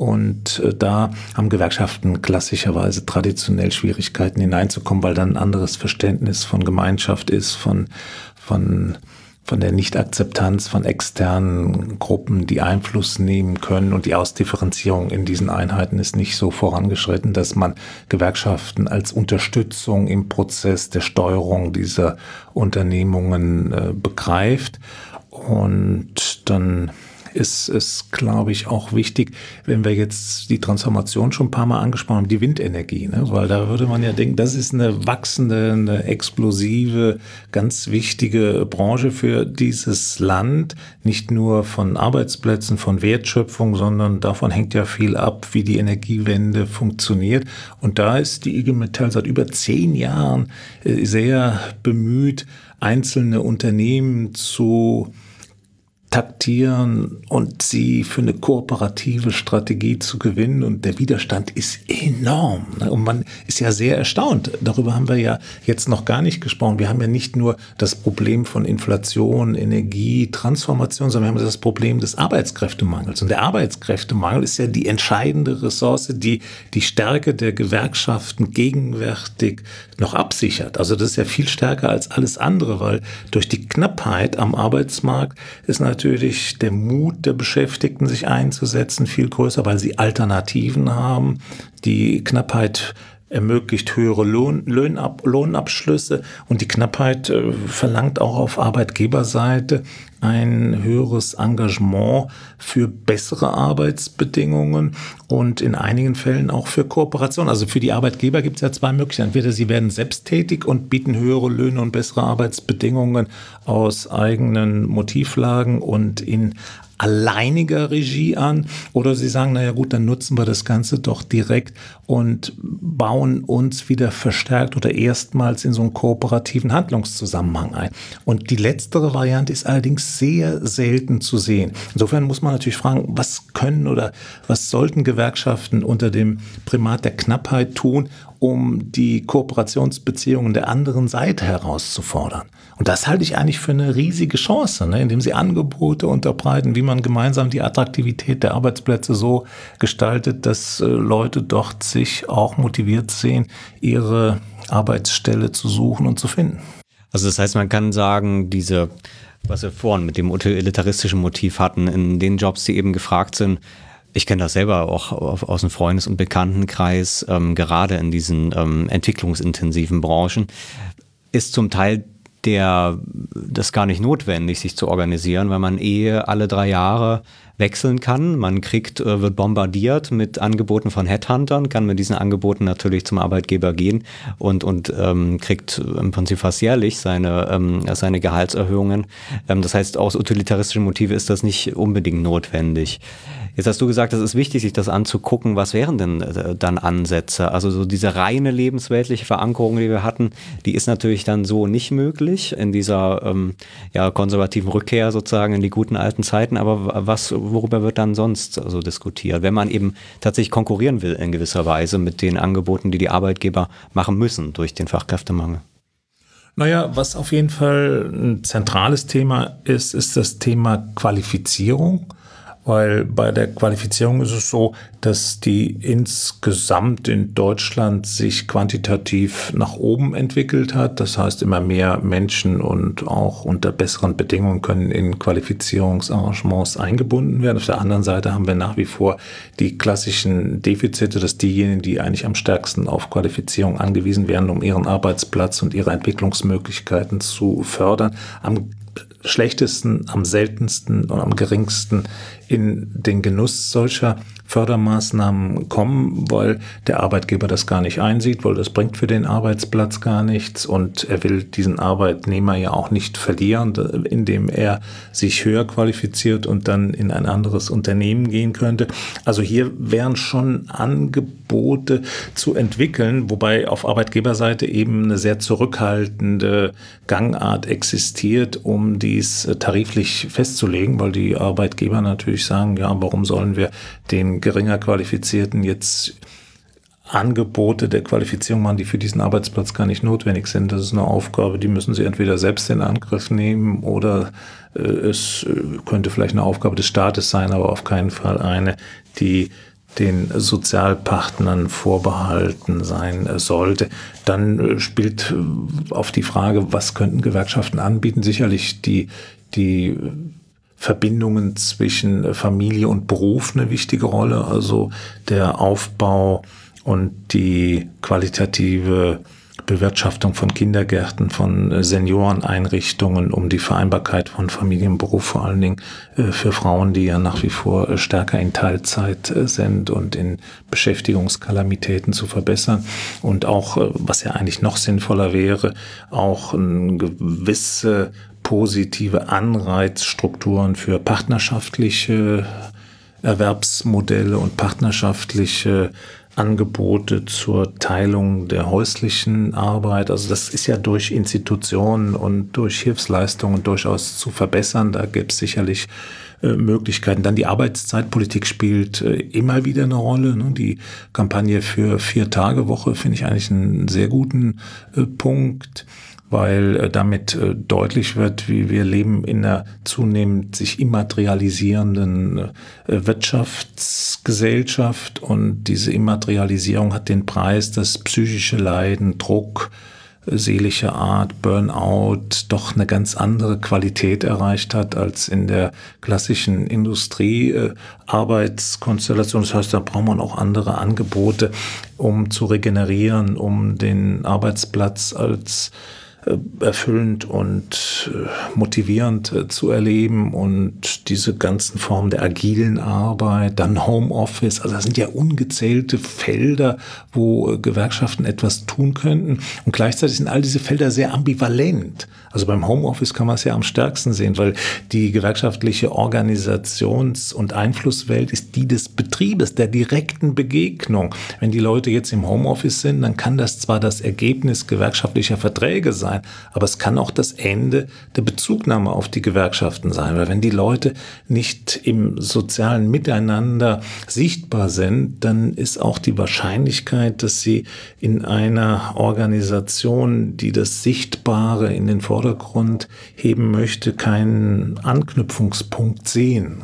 Und äh, da haben Gewerkschaften klassischerweise traditionell Schwierigkeiten hineinzukommen, weil dann ein anderes Verständnis von Gemeinschaft ist, von, von, von der Nichtakzeptanz von externen Gruppen, die Einfluss nehmen können. Und die Ausdifferenzierung in diesen Einheiten ist nicht so vorangeschritten, dass man Gewerkschaften als Unterstützung im Prozess der Steuerung dieser Unternehmungen äh, begreift. Und dann ist es, glaube ich, auch wichtig, wenn wir jetzt die Transformation schon ein paar Mal angesprochen haben, die Windenergie, ne? weil da würde man ja denken, das ist eine wachsende, eine explosive, ganz wichtige Branche für dieses Land, nicht nur von Arbeitsplätzen, von Wertschöpfung, sondern davon hängt ja viel ab, wie die Energiewende funktioniert. Und da ist die IG Metall seit über zehn Jahren äh, sehr bemüht, einzelne Unternehmen zu taktieren und sie für eine kooperative Strategie zu gewinnen. Und der Widerstand ist enorm. Ne? Und man ist ja sehr erstaunt. Darüber haben wir ja jetzt noch gar nicht gesprochen. Wir haben ja nicht nur das Problem von Inflation, Energie, Transformation, sondern wir haben das Problem des Arbeitskräftemangels. Und der Arbeitskräftemangel ist ja die entscheidende Ressource, die die Stärke der Gewerkschaften gegenwärtig noch absichert. Also das ist ja viel stärker als alles andere, weil durch die Knappheit am Arbeitsmarkt ist natürlich der Mut der Beschäftigten, sich einzusetzen, viel größer, weil sie Alternativen haben. Die Knappheit ermöglicht höhere Lohn, Lohnab, Lohnabschlüsse und die Knappheit äh, verlangt auch auf Arbeitgeberseite ein höheres Engagement für bessere Arbeitsbedingungen und in einigen Fällen auch für Kooperation. Also für die Arbeitgeber gibt es ja zwei Möglichkeiten. Entweder sie werden selbsttätig und bieten höhere Löhne und bessere Arbeitsbedingungen aus eigenen Motivlagen und in alleiniger Regie an oder sie sagen, naja gut, dann nutzen wir das Ganze doch direkt und bauen uns wieder verstärkt oder erstmals in so einen kooperativen Handlungszusammenhang ein. Und die letztere Variante ist allerdings sehr selten zu sehen. Insofern muss man natürlich fragen, was können oder was sollten Gewerkschaften unter dem Primat der Knappheit tun, um die Kooperationsbeziehungen der anderen Seite herauszufordern. Und das halte ich eigentlich für eine riesige Chance, ne, indem sie Angebote unterbreiten, wie man gemeinsam die Attraktivität der Arbeitsplätze so gestaltet, dass äh, Leute dort sich auch motiviert sehen, ihre Arbeitsstelle zu suchen und zu finden. Also das heißt, man kann sagen, diese, was wir vorhin mit dem utilitaristischen Motiv hatten, in den Jobs, die eben gefragt sind, ich kenne das selber auch aus dem Freundes- und Bekanntenkreis, ähm, gerade in diesen ähm, entwicklungsintensiven Branchen, ist zum Teil der das gar nicht notwendig, sich zu organisieren, weil man eh alle drei Jahre wechseln kann. Man kriegt, äh, wird bombardiert mit Angeboten von Headhuntern, kann mit diesen Angeboten natürlich zum Arbeitgeber gehen und, und ähm, kriegt im Prinzip fast jährlich seine, ähm, seine Gehaltserhöhungen. Ähm, das heißt, aus utilitaristischen Motiven ist das nicht unbedingt notwendig. Jetzt hast du gesagt, es ist wichtig, sich das anzugucken. Was wären denn äh, dann Ansätze? Also so diese reine lebensweltliche Verankerung, die wir hatten, die ist natürlich dann so nicht möglich in dieser ähm, ja, konservativen Rückkehr sozusagen in die guten alten Zeiten. Aber was, worüber wird dann sonst so diskutiert, wenn man eben tatsächlich konkurrieren will in gewisser Weise mit den Angeboten, die die Arbeitgeber machen müssen durch den Fachkräftemangel? Naja, was auf jeden Fall ein zentrales Thema ist, ist das Thema Qualifizierung weil bei der Qualifizierung ist es so, dass die insgesamt in Deutschland sich quantitativ nach oben entwickelt hat. Das heißt, immer mehr Menschen und auch unter besseren Bedingungen können in Qualifizierungsarrangements eingebunden werden. Auf der anderen Seite haben wir nach wie vor die klassischen Defizite, dass diejenigen, die eigentlich am stärksten auf Qualifizierung angewiesen werden, um ihren Arbeitsplatz und ihre Entwicklungsmöglichkeiten zu fördern, am schlechtesten, am seltensten und am geringsten in den Genuss solcher Fördermaßnahmen kommen, weil der Arbeitgeber das gar nicht einsieht, weil das bringt für den Arbeitsplatz gar nichts und er will diesen Arbeitnehmer ja auch nicht verlieren, indem er sich höher qualifiziert und dann in ein anderes Unternehmen gehen könnte. Also hier wären schon Angebote zu entwickeln, wobei auf Arbeitgeberseite eben eine sehr zurückhaltende Gangart existiert, um dies tariflich festzulegen, weil die Arbeitgeber natürlich sagen, ja, warum sollen wir den geringer Qualifizierten jetzt Angebote der Qualifizierung machen, die für diesen Arbeitsplatz gar nicht notwendig sind. Das ist eine Aufgabe, die müssen sie entweder selbst in Angriff nehmen oder äh, es äh, könnte vielleicht eine Aufgabe des Staates sein, aber auf keinen Fall eine, die den Sozialpartnern vorbehalten sein äh, sollte. Dann äh, spielt auf die Frage, was könnten Gewerkschaften anbieten, sicherlich die, die Verbindungen zwischen Familie und Beruf eine wichtige Rolle. Also der Aufbau und die qualitative Bewirtschaftung von Kindergärten, von Senioreneinrichtungen, um die Vereinbarkeit von Familie und Beruf vor allen Dingen äh, für Frauen, die ja nach wie vor äh, stärker in Teilzeit äh, sind und in Beschäftigungskalamitäten zu verbessern. Und auch, was ja eigentlich noch sinnvoller wäre, auch eine gewisse positive Anreizstrukturen für partnerschaftliche Erwerbsmodelle und partnerschaftliche Angebote zur Teilung der häuslichen Arbeit. Also das ist ja durch Institutionen und durch Hilfsleistungen durchaus zu verbessern. Da gibt es sicherlich äh, Möglichkeiten. Dann die Arbeitszeitpolitik spielt äh, immer wieder eine Rolle. Ne? Die Kampagne für vier Tage Woche finde ich eigentlich einen sehr guten äh, Punkt weil äh, damit äh, deutlich wird, wie wir leben in einer zunehmend sich immaterialisierenden äh, Wirtschaftsgesellschaft und diese Immaterialisierung hat den Preis, dass psychische Leiden, Druck, seelische Art, Burnout doch eine ganz andere Qualität erreicht hat als in der klassischen Industriearbeitskonstellation. Das heißt, da braucht man auch andere Angebote, um zu regenerieren, um den Arbeitsplatz als äh, erfüllend und äh, motivierend äh, zu erleben und diese ganzen Formen der agilen Arbeit, dann Homeoffice, also das sind ja ungezählte Felder, wo Gewerkschaften etwas tun könnten und gleichzeitig sind all diese Felder sehr ambivalent. Also beim Homeoffice kann man es ja am stärksten sehen, weil die gewerkschaftliche Organisations- und Einflusswelt ist die des Betriebes, der direkten Begegnung. Wenn die Leute jetzt im Homeoffice sind, dann kann das zwar das Ergebnis gewerkschaftlicher Verträge sein, sein, aber es kann auch das Ende der Bezugnahme auf die Gewerkschaften sein, weil wenn die Leute nicht im sozialen Miteinander sichtbar sind, dann ist auch die Wahrscheinlichkeit, dass sie in einer Organisation, die das Sichtbare in den Vordergrund heben möchte, keinen Anknüpfungspunkt sehen.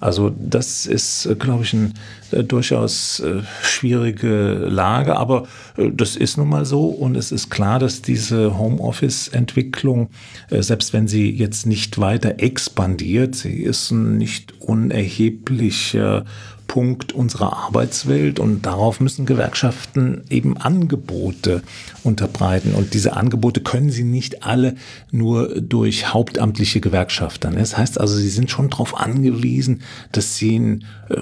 Also das ist, äh, glaube ich, eine äh, durchaus äh, schwierige Lage, aber äh, das ist nun mal so. Und es ist klar, dass diese Homeoffice-Entwicklung, äh, selbst wenn sie jetzt nicht weiter expandiert, sie ist ein nicht unerheblicher Mittelpunkt unserer Arbeitswelt und darauf müssen Gewerkschaften eben Angebote unterbreiten. Und diese Angebote können sie nicht alle nur durch hauptamtliche Gewerkschafter. Das heißt also, sie sind schon darauf angewiesen, dass sie ein äh,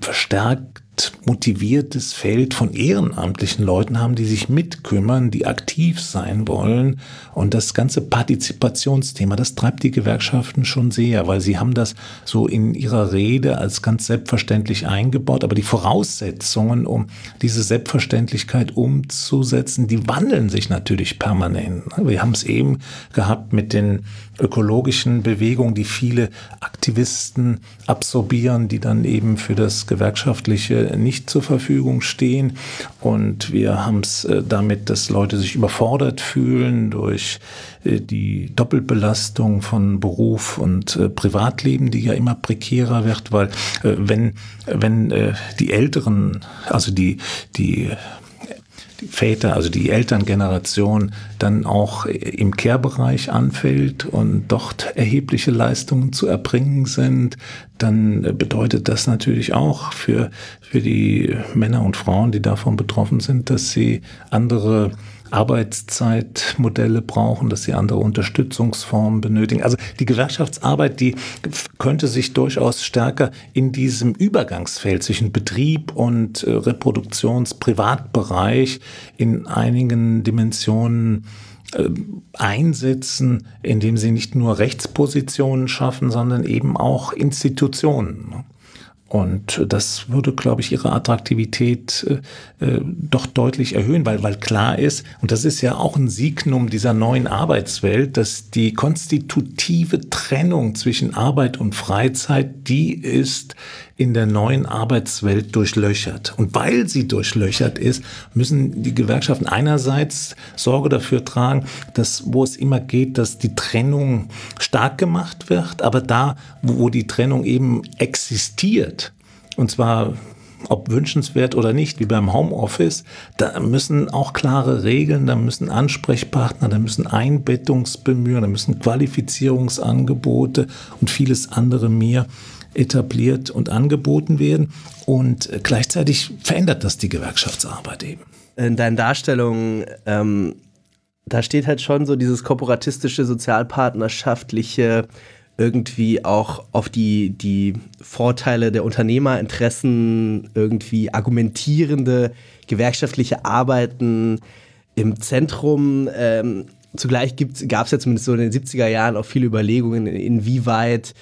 verstärkt motiviertes Feld von ehrenamtlichen Leuten haben, die sich mitkümmern, die aktiv sein wollen. Und das ganze Partizipationsthema, das treibt die Gewerkschaften schon sehr, weil sie haben das so in ihrer Rede als ganz selbstverständlich eingebaut. Aber die Voraussetzungen, um diese Selbstverständlichkeit umzusetzen, die wandeln sich natürlich permanent. Wir haben es eben gehabt mit den ökologischen Bewegungen, die viele Aktivisten absorbieren, die dann eben für das Gewerkschaftliche nicht zur Verfügung stehen. Und wir haben es äh, damit, dass Leute sich überfordert fühlen durch äh, die Doppelbelastung von Beruf und äh, Privatleben, die ja immer prekärer wird, weil wenn, wenn die Älteren, also die, die Väter, also die Elterngeneration, dann auch im Care-Bereich anfällt und dort erhebliche Leistungen zu erbringen sind, dann bedeutet das natürlich auch für, für die Männer und Frauen, die davon betroffen sind, dass sie andere Arbeitszeitmodelle brauchen, dass sie andere Unterstützungsformen benötigen. Also die Gewerkschaftsarbeit, die könnte sich durchaus stärker in diesem Übergangsfeld zwischen Betrieb und äh, Reproduktions-Privatbereich in einigen Dimensionen äh, einsetzen, indem sie nicht nur Rechtspositionen schaffen, sondern eben auch Institutionen. Und das würde, glaube ich, ihre Attraktivität äh, äh, doch deutlich erhöhen, weil, weil klar ist, und das ist ja auch ein Signum dieser neuen Arbeitswelt, dass die konstitutive Trennung zwischen Arbeit und Freizeit, die ist in der neuen Arbeitswelt durchlöchert. Und weil sie durchlöchert ist, müssen die Gewerkschaften einerseits Sorge dafür tragen, dass wo es immer geht, dass die Trennung stark gemacht wird, aber da, wo die Trennung eben existiert, und zwar ob wünschenswert oder nicht, wie beim Homeoffice, da müssen auch klare Regeln, da müssen Ansprechpartner, da müssen Einbettungsbemühungen, da müssen Qualifizierungsangebote und vieles andere mehr etabliert und angeboten werden. Und gleichzeitig verändert das die Gewerkschaftsarbeit eben. In deinen Darstellungen, ähm, da steht halt schon so dieses korporatistische, sozialpartnerschaftliche, irgendwie auch auf die, die Vorteile der Unternehmerinteressen irgendwie argumentierende gewerkschaftliche Arbeiten im Zentrum. Ähm, zugleich gab es ja zumindest so in den 70er Jahren auch viele Überlegungen, inwieweit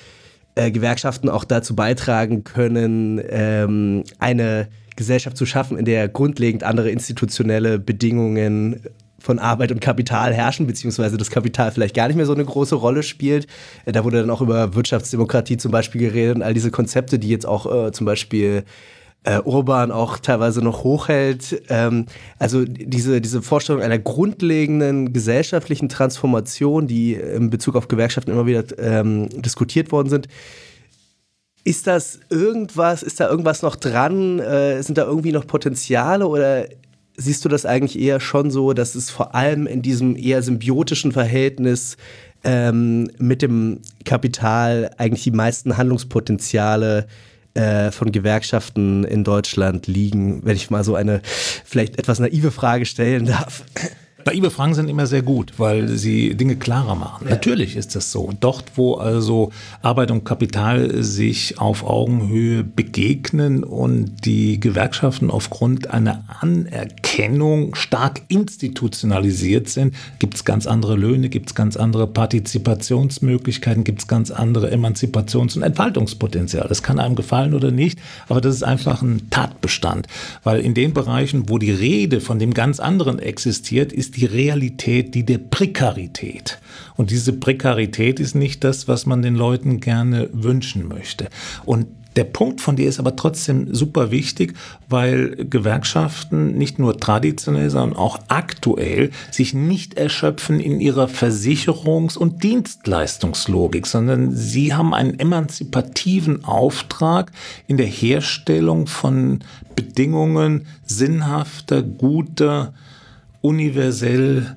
äh, Gewerkschaften auch dazu beitragen können, ähm, eine Gesellschaft zu schaffen, in der grundlegend andere institutionelle Bedingungen von Arbeit und Kapital herrschen, beziehungsweise das Kapital vielleicht gar nicht mehr so eine große Rolle spielt. Äh, da wurde dann auch über Wirtschaftsdemokratie zum Beispiel geredet und all diese Konzepte, die jetzt auch äh, zum Beispiel äh, Urban auch teilweise noch hochhält. Ähm, also diese, diese Vorstellung einer grundlegenden gesellschaftlichen Transformation, die in Bezug auf Gewerkschaften immer wieder ähm, diskutiert worden sind. Ist das irgendwas, ist da irgendwas noch dran? Äh, sind da irgendwie noch Potenziale oder siehst du das eigentlich eher schon so, dass es vor allem in diesem eher symbiotischen Verhältnis ähm, mit dem Kapital eigentlich die meisten Handlungspotenziale äh, von Gewerkschaften in Deutschland liegen, wenn ich mal so eine vielleicht etwas naive Frage stellen darf. Naive Fragen sind immer sehr gut, weil sie Dinge klarer machen. Ja. Natürlich ist das so. Dort, wo also Arbeit und Kapital sich auf Augenhöhe begegnen und die Gewerkschaften aufgrund einer Anerkennung stark institutionalisiert sind, gibt es ganz andere Löhne, gibt es ganz andere Partizipationsmöglichkeiten, gibt es ganz andere Emanzipations- und Entfaltungspotenzial. Das kann einem gefallen oder nicht, aber das ist einfach ein Tatbestand. Weil in den Bereichen, wo die Rede von dem ganz anderen existiert, ist die Realität die der Prekarität. Und diese Prekarität ist nicht das, was man den Leuten gerne wünschen möchte. Und der Punkt von dir ist aber trotzdem super wichtig, weil Gewerkschaften nicht nur traditionell, sondern auch aktuell sich nicht erschöpfen in ihrer Versicherungs- und Dienstleistungslogik, sondern sie haben einen emanzipativen Auftrag in der Herstellung von Bedingungen sinnhafter, guter, universell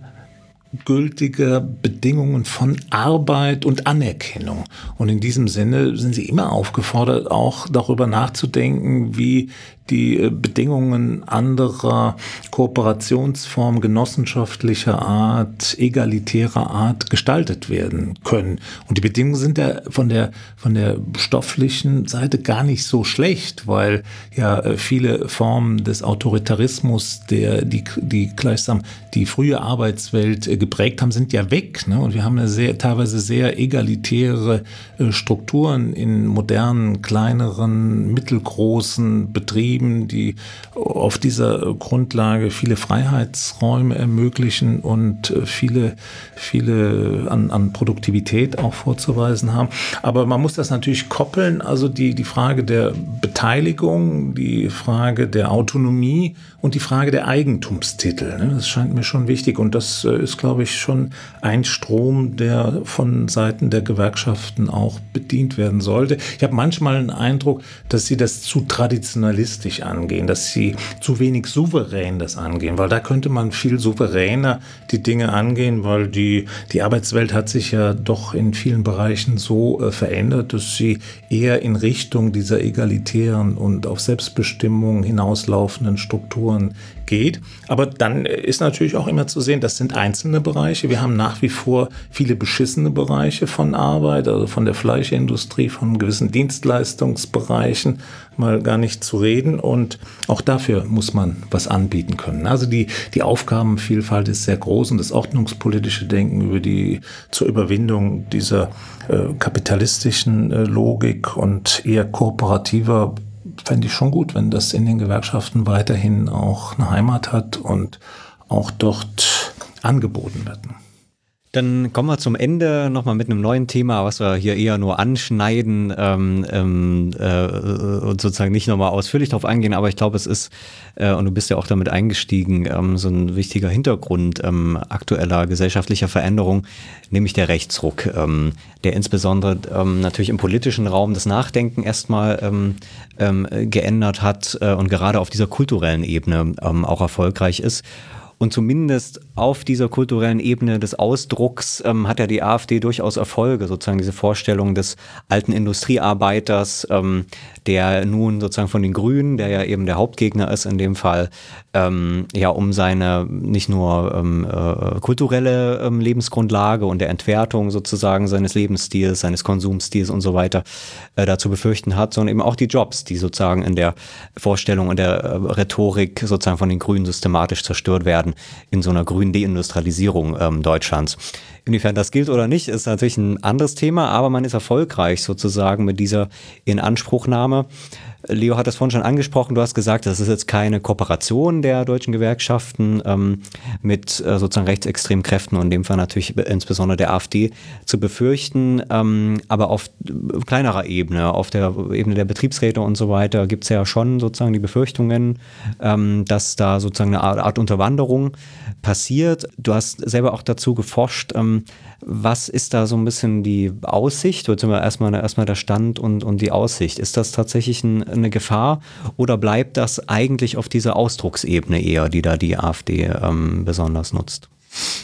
gültiger Bedingungen von Arbeit und Anerkennung. Und in diesem Sinne sind Sie immer aufgefordert, auch darüber nachzudenken, wie die äh, Bedingungen anderer Kooperationsformen genossenschaftlicher Art, egalitärer Art gestaltet werden können. Und die Bedingungen sind ja von der, von der stofflichen Seite gar nicht so schlecht, weil ja äh, viele Formen des Autoritarismus, der die, die gleichsam die frühe Arbeitswelt äh, geprägt haben, sind ja weg. Ne? Und wir haben ja sehr, teilweise sehr egalitäre Strukturen in modernen, kleineren, mittelgroßen Betrieben Betrieben, die auf dieser Grundlage viele Freiheitsräume ermöglichen und äh, viele, viele an, an Produktivität auch vorzuweisen haben. Aber man muss das natürlich koppeln, also die, die Frage der Beteiligung, die Frage der Autonomie und die Frage der Eigentumstitel. Ne? Das scheint mir schon wichtig und das äh, ist, glaube ich, schon ein Strom, der von Seiten der Gewerkschaften auch bedient werden sollte. Ich habe manchmal den Eindruck, dass sie das zu traditionalistisch angehen, dass sie zu wenig souverän das angehen, weil da könnte man viel souveräner die Dinge angehen, weil die, die Arbeitswelt hat sich ja doch in vielen Bereichen so äh, verändert, dass sie eher in Richtung dieser egalitären und auf Selbstbestimmung hinauslaufenden Strukturen geht. Aber dann ist natürlich auch immer zu sehen, das sind einzelne Bereiche. Wir haben nach wie vor viele beschissene Bereiche von Arbeit, also von der Fleischindustrie, von gewissen Dienstleistungsbereichen mal gar nicht zu reden. Und auch dafür muss man was anbieten können. Also die, die Aufgabenvielfalt ist sehr groß und das ordnungspolitische Denken über die, zur Überwindung dieser äh, kapitalistischen äh, Logik und eher kooperativer fände ich schon gut, wenn das in den Gewerkschaften weiterhin auch eine Heimat hat und auch dort angeboten wird. Dann kommen wir zum Ende nochmal mit einem neuen Thema, was wir hier eher nur anschneiden ähm, ähm, äh, und sozusagen nicht nochmal ausführlich darauf eingehen, aber ich glaube, es ist, äh, und du bist ja auch damit eingestiegen, ähm, so ein wichtiger Hintergrund ähm, aktueller gesellschaftlicher Veränderung, nämlich der Rechtsruck, ähm, der insbesondere ähm, natürlich im politischen Raum das Nachdenken erstmal geändert hat äh, und gerade auf dieser kulturellen Ebene auch erfolgreich ist. Und zumindest auf dieser kulturellen Ebene des Ausdrucks ähm, hat ja die AfD durchaus Erfolge, sozusagen diese Vorstellung des alten Industriearbeiters, ähm, der nun sozusagen von den Grünen, der ja eben der Hauptgegner ist in dem Fall, ähm, ja um seine nicht nur ähm, äh, kulturelle ähm, Lebensgrundlage und der Entwertung sozusagen seines Lebensstils, seines Konsumstils und so weiter äh, dazu befürchten hat, sondern eben auch die Jobs, die sozusagen in der Vorstellung und der äh, Rhetorik sozusagen von den Grünen systematisch zerstört werden in so einer grünen Deindustrialisierung ähm, Deutschlands. Inwiefern das gilt oder nicht, ist natürlich ein anderes Thema, aber man ist erfolgreich sozusagen mit dieser Inanspruchnahme. Leo hat das vorhin schon angesprochen. Du hast gesagt, das ist jetzt keine Kooperation der deutschen Gewerkschaften ähm, mit äh, sozusagen rechtsextremen Kräften und in dem Fall natürlich insbesondere der AfD zu befürchten. Ähm, aber auf kleinerer Ebene, auf der Ebene der Betriebsräte und so weiter, gibt es ja schon sozusagen die Befürchtungen, ähm, dass da sozusagen eine Art Unterwanderung passiert. Du hast selber auch dazu geforscht. Ähm, was ist da so ein bisschen die Aussicht, oder erstmal, erstmal der Stand und, und die Aussicht? Ist das tatsächlich ein, eine Gefahr oder bleibt das eigentlich auf dieser Ausdrucksebene eher, die da die AfD ähm, besonders nutzt?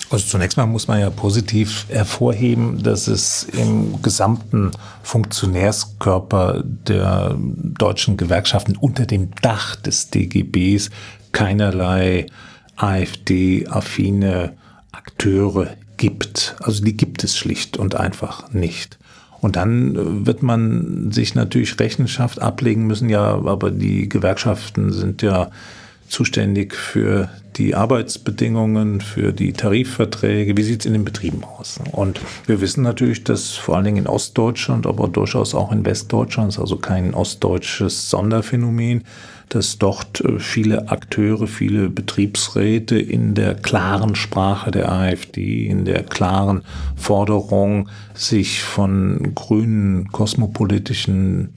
Also zunächst mal muss man ja positiv hervorheben, dass es im gesamten Funktionärskörper der deutschen Gewerkschaften unter dem Dach des DGBs keinerlei AfD-affine Akteure gibt. Also die gibt es schlicht und einfach nicht. Und dann äh, wird man sich natürlich Rechenschaft ablegen müssen, ja, aber die Gewerkschaften sind ja zuständig für die Arbeitsbedingungen, für die Tarifverträge. Wie sieht es in den Betrieben aus? Und wir wissen natürlich, dass vor allen Dingen in Ostdeutschland, aber durchaus auch in Westdeutschland, also kein ostdeutsches Sonderphänomen, dass dort äh, viele Akteure, viele Betriebsräte in der klaren Sprache der AfD, in der klaren Forderung, sich von grünen kosmopolitischen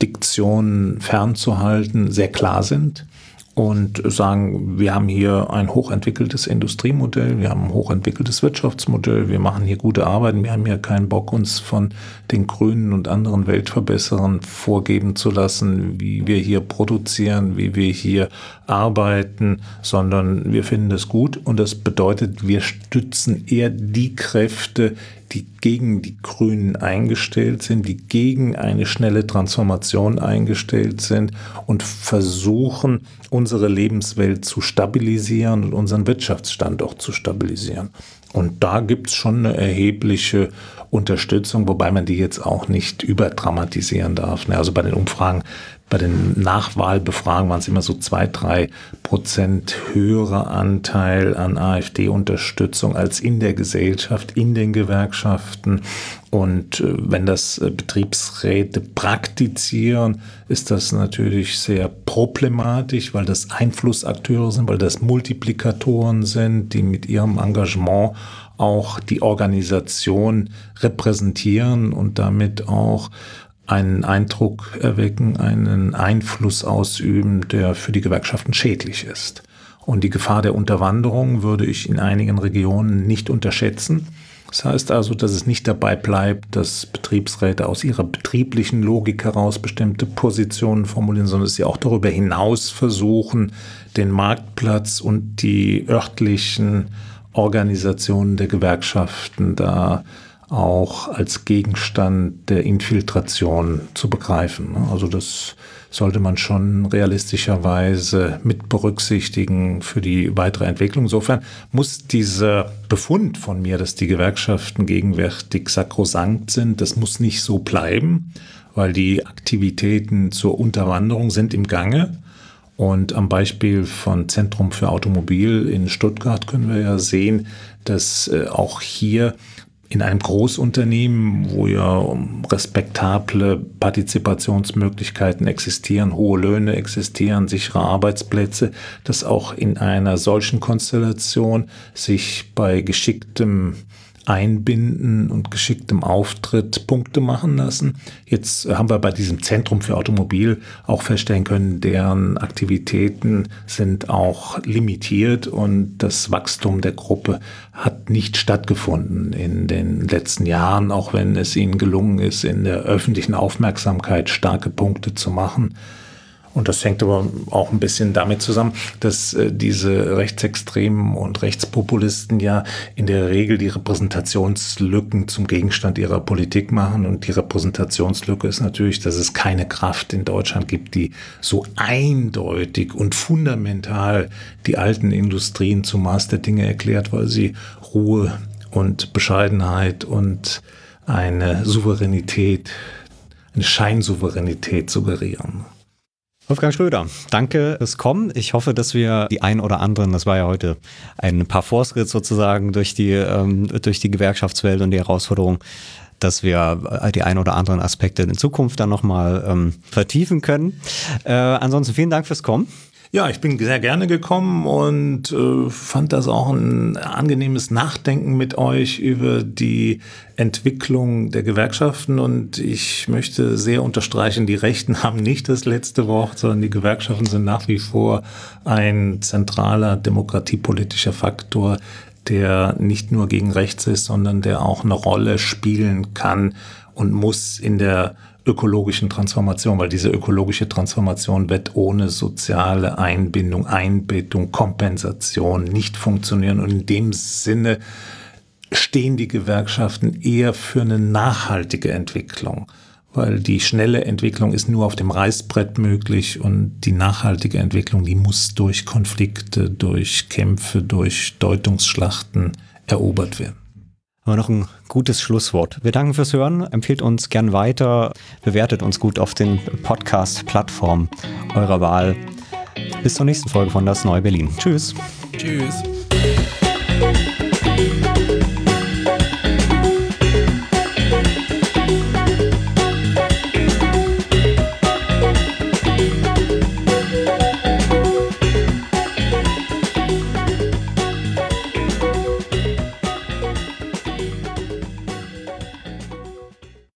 Diktionen fernzuhalten, sehr klar sind und sagen, wir haben hier ein hochentwickeltes Industriemodell, wir haben ein hochentwickeltes Wirtschaftsmodell, wir machen hier gute Arbeiten, wir haben hier keinen Bock, uns von den Grünen und anderen Weltverbesserern vorgeben zu lassen, wie wir hier produzieren, wie wir hier arbeiten, sondern wir finden das gut und das bedeutet, wir stützen eher die Kräfte, die gegen die Grünen eingestellt sind, die gegen eine schnelle Transformation eingestellt sind und versuchen, unsere Lebenswelt zu stabilisieren und unseren Wirtschaftsstandort zu stabilisieren. Und da gibt es schon eine erhebliche Unterstützung, wobei man die jetzt auch nicht überdramatisieren darf. Ne? Also bei den Umfragen bei den Nachwahlbefragungen waren es immer so zwei, drei Prozent höherer Anteil an AfD-Unterstützung als in der Gesellschaft, in den Gewerkschaften. Und äh, wenn das äh, Betriebsräte praktizieren, ist das natürlich sehr problematisch, weil das Einflussakteure sind, weil das Multiplikatoren sind, die mit ihrem Engagement auch die Organisation repräsentieren und damit auch einen Eindruck erwecken, einen Einfluss ausüben, der für die Gewerkschaften schädlich ist. Und die Gefahr der Unterwanderung würde ich in einigen Regionen nicht unterschätzen. Das heißt also, dass es nicht dabei bleibt, dass Betriebsräte aus ihrer betrieblichen Logik heraus bestimmte Positionen formulieren, sondern dass sie auch darüber hinaus versuchen, den Marktplatz und die örtlichen Organisationen der Gewerkschaften da auch als Gegenstand der Infiltration zu begreifen. Also das sollte man schon realistischerweise mit berücksichtigen für die weitere Entwicklung. Insofern muss dieser Befund von mir, dass die Gewerkschaften gegenwärtig sakrosankt sind, das muss nicht so bleiben, weil die Aktivitäten zur Unterwanderung sind im Gange. Und am Beispiel von Zentrum für Automobil in Stuttgart können wir ja sehen, dass äh, auch hier in einem Großunternehmen, wo ja respektable Partizipationsmöglichkeiten existieren, hohe Löhne existieren, sichere Arbeitsplätze, dass auch in einer solchen Konstellation sich bei geschicktem Einbinden und geschicktem Auftritt Punkte machen lassen. Jetzt haben wir bei diesem Zentrum für Automobil auch feststellen können, deren Aktivitäten sind auch limitiert und das Wachstum der Gruppe hat nicht stattgefunden in den letzten Jahren, auch wenn es ihnen gelungen ist, in der öffentlichen Aufmerksamkeit starke Punkte zu machen. Und das hängt aber auch ein bisschen damit zusammen, dass äh, diese Rechtsextremen und Rechtspopulisten ja in der Regel die Repräsentationslücken zum Gegenstand ihrer Politik machen. Und die Repräsentationslücke ist natürlich, dass es keine Kraft in Deutschland gibt, die so eindeutig und fundamental die alten Industrien zum Maß der Dinge erklärt, weil sie Ruhe und Bescheidenheit und eine Souveränität, eine Scheinsouveränität suggerieren. Wolfgang Schröder, danke fürs Kommen. Ich hoffe, dass wir die ein oder anderen, das war ja heute ein paar Vorschritt sozusagen durch die, ähm, durch die Gewerkschaftswelt und die Herausforderung, dass wir äh, die ein oder anderen Aspekte in Zukunft dann nochmal ähm, vertiefen können. Äh, ansonsten vielen Dank fürs Kommen. Ja, ich bin sehr gerne gekommen und äh, fand das auch ein angenehmes Nachdenken mit euch über die Entwicklung der Gewerkschaften. Und ich möchte sehr unterstreichen, die Rechten haben nicht das letzte Wort, sondern die Gewerkschaften sind nach wie vor ein zentraler demokratiepolitischer Faktor der nicht nur gegen rechts ist, sondern der auch eine Rolle spielen kann und muss in der ökologischen Transformation, weil diese ökologische Transformation wird ohne soziale Einbindung, Einbettung, Kompensation nicht funktionieren. Und in dem Sinne stehen die Gewerkschaften eher für eine nachhaltige Entwicklung, weil die schnelle Entwicklung ist nur auf dem Reißbrett möglich und die nachhaltige Entwicklung, die muss durch Konflikte, durch Kämpfe, durch Deutungsschlachten erobert werden. Aber noch ein gutes Schlusswort. Wir danken fürs Hören. Empfehlt uns gern weiter. Bewertet uns gut auf den Podcast-Plattformen eurer Wahl. Bis zur nächsten Folge von Das Neue Berlin. Tschüss. Tschüss.